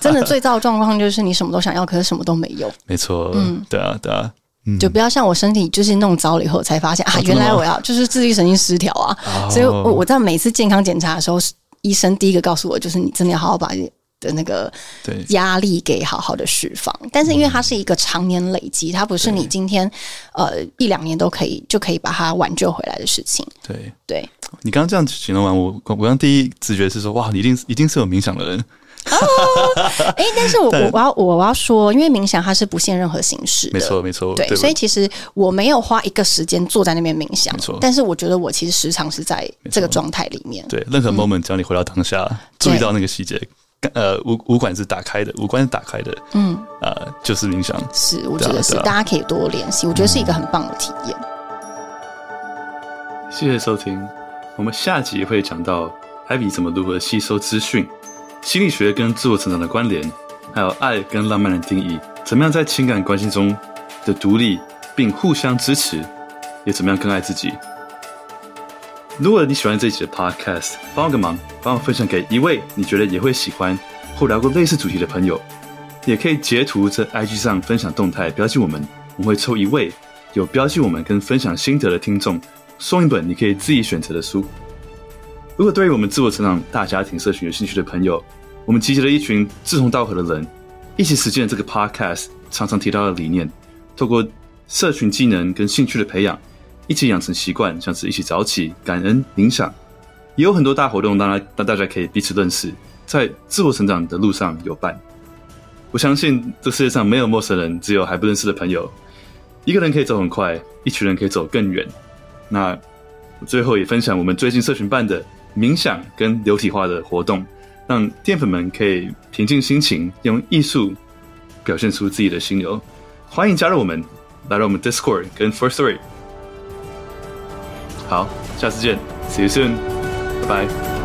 真的最糟的状况就是你什么都想要，可是什么都没有。没错。嗯，对啊，对啊。就不要像我身体就是弄糟了以后才发现啊，原来我要就是自律神经失调啊，所以我我在每次健康检查的时候，医生第一个告诉我就是你真的要好好把的那个压力给好好的释放。但是因为它是一个常年累积，它不是你今天呃一两年都可以就可以把它挽救回来的事情。对对，你刚刚这样形容完，我我刚第一直觉是说哇，你一定一定是有冥想的人。哦，哎，但是我 我我要我要说，因为冥想它是不限任何形式的，没错没错，对，所以其实我没有花一个时间坐在那边冥想，没错。但是我觉得我其实时常是在这个状态里面，对，任何 moment 只要你回到当下，注意到那个细节，呃，五五感是打开的，五官是打开的，嗯，呃，就是冥想，是，我觉得是，大家可以多练习，我觉得是一个很棒的体验。谢谢收听，我们下集会讲到 Ivy 怎么如何吸收资讯。心理学跟自我成长的关联，还有爱跟浪漫的定义，怎么样在情感关系中的独立并互相支持，也怎么样更爱自己。如果你喜欢这一集的 Podcast，帮我个忙，帮我分享给一位你觉得也会喜欢或聊过类似主题的朋友，也可以截图在 IG 上分享动态，标记我们，我们会抽一位有标记我们跟分享心得的听众，送一本你可以自己选择的书。如果对于我们自我成长大家庭社群有兴趣的朋友，我们集结了一群志同道合的人，一起实践这个 podcast 常常提到的理念，透过社群技能跟兴趣的培养，一起养成习惯，像是一起早起、感恩、冥想，也有很多大活动，让让大家可以彼此认识，在自我成长的路上有伴。我相信这世界上没有陌生人，只有还不认识的朋友。一个人可以走很快，一群人可以走更远。那我最后也分享我们最近社群办的。冥想跟流体化的活动，让淀粉们可以平静心情，用艺术表现出自己的心流。欢迎加入我们，来到我们 Discord 跟 Firstory。好，下次见，See you soon，拜拜。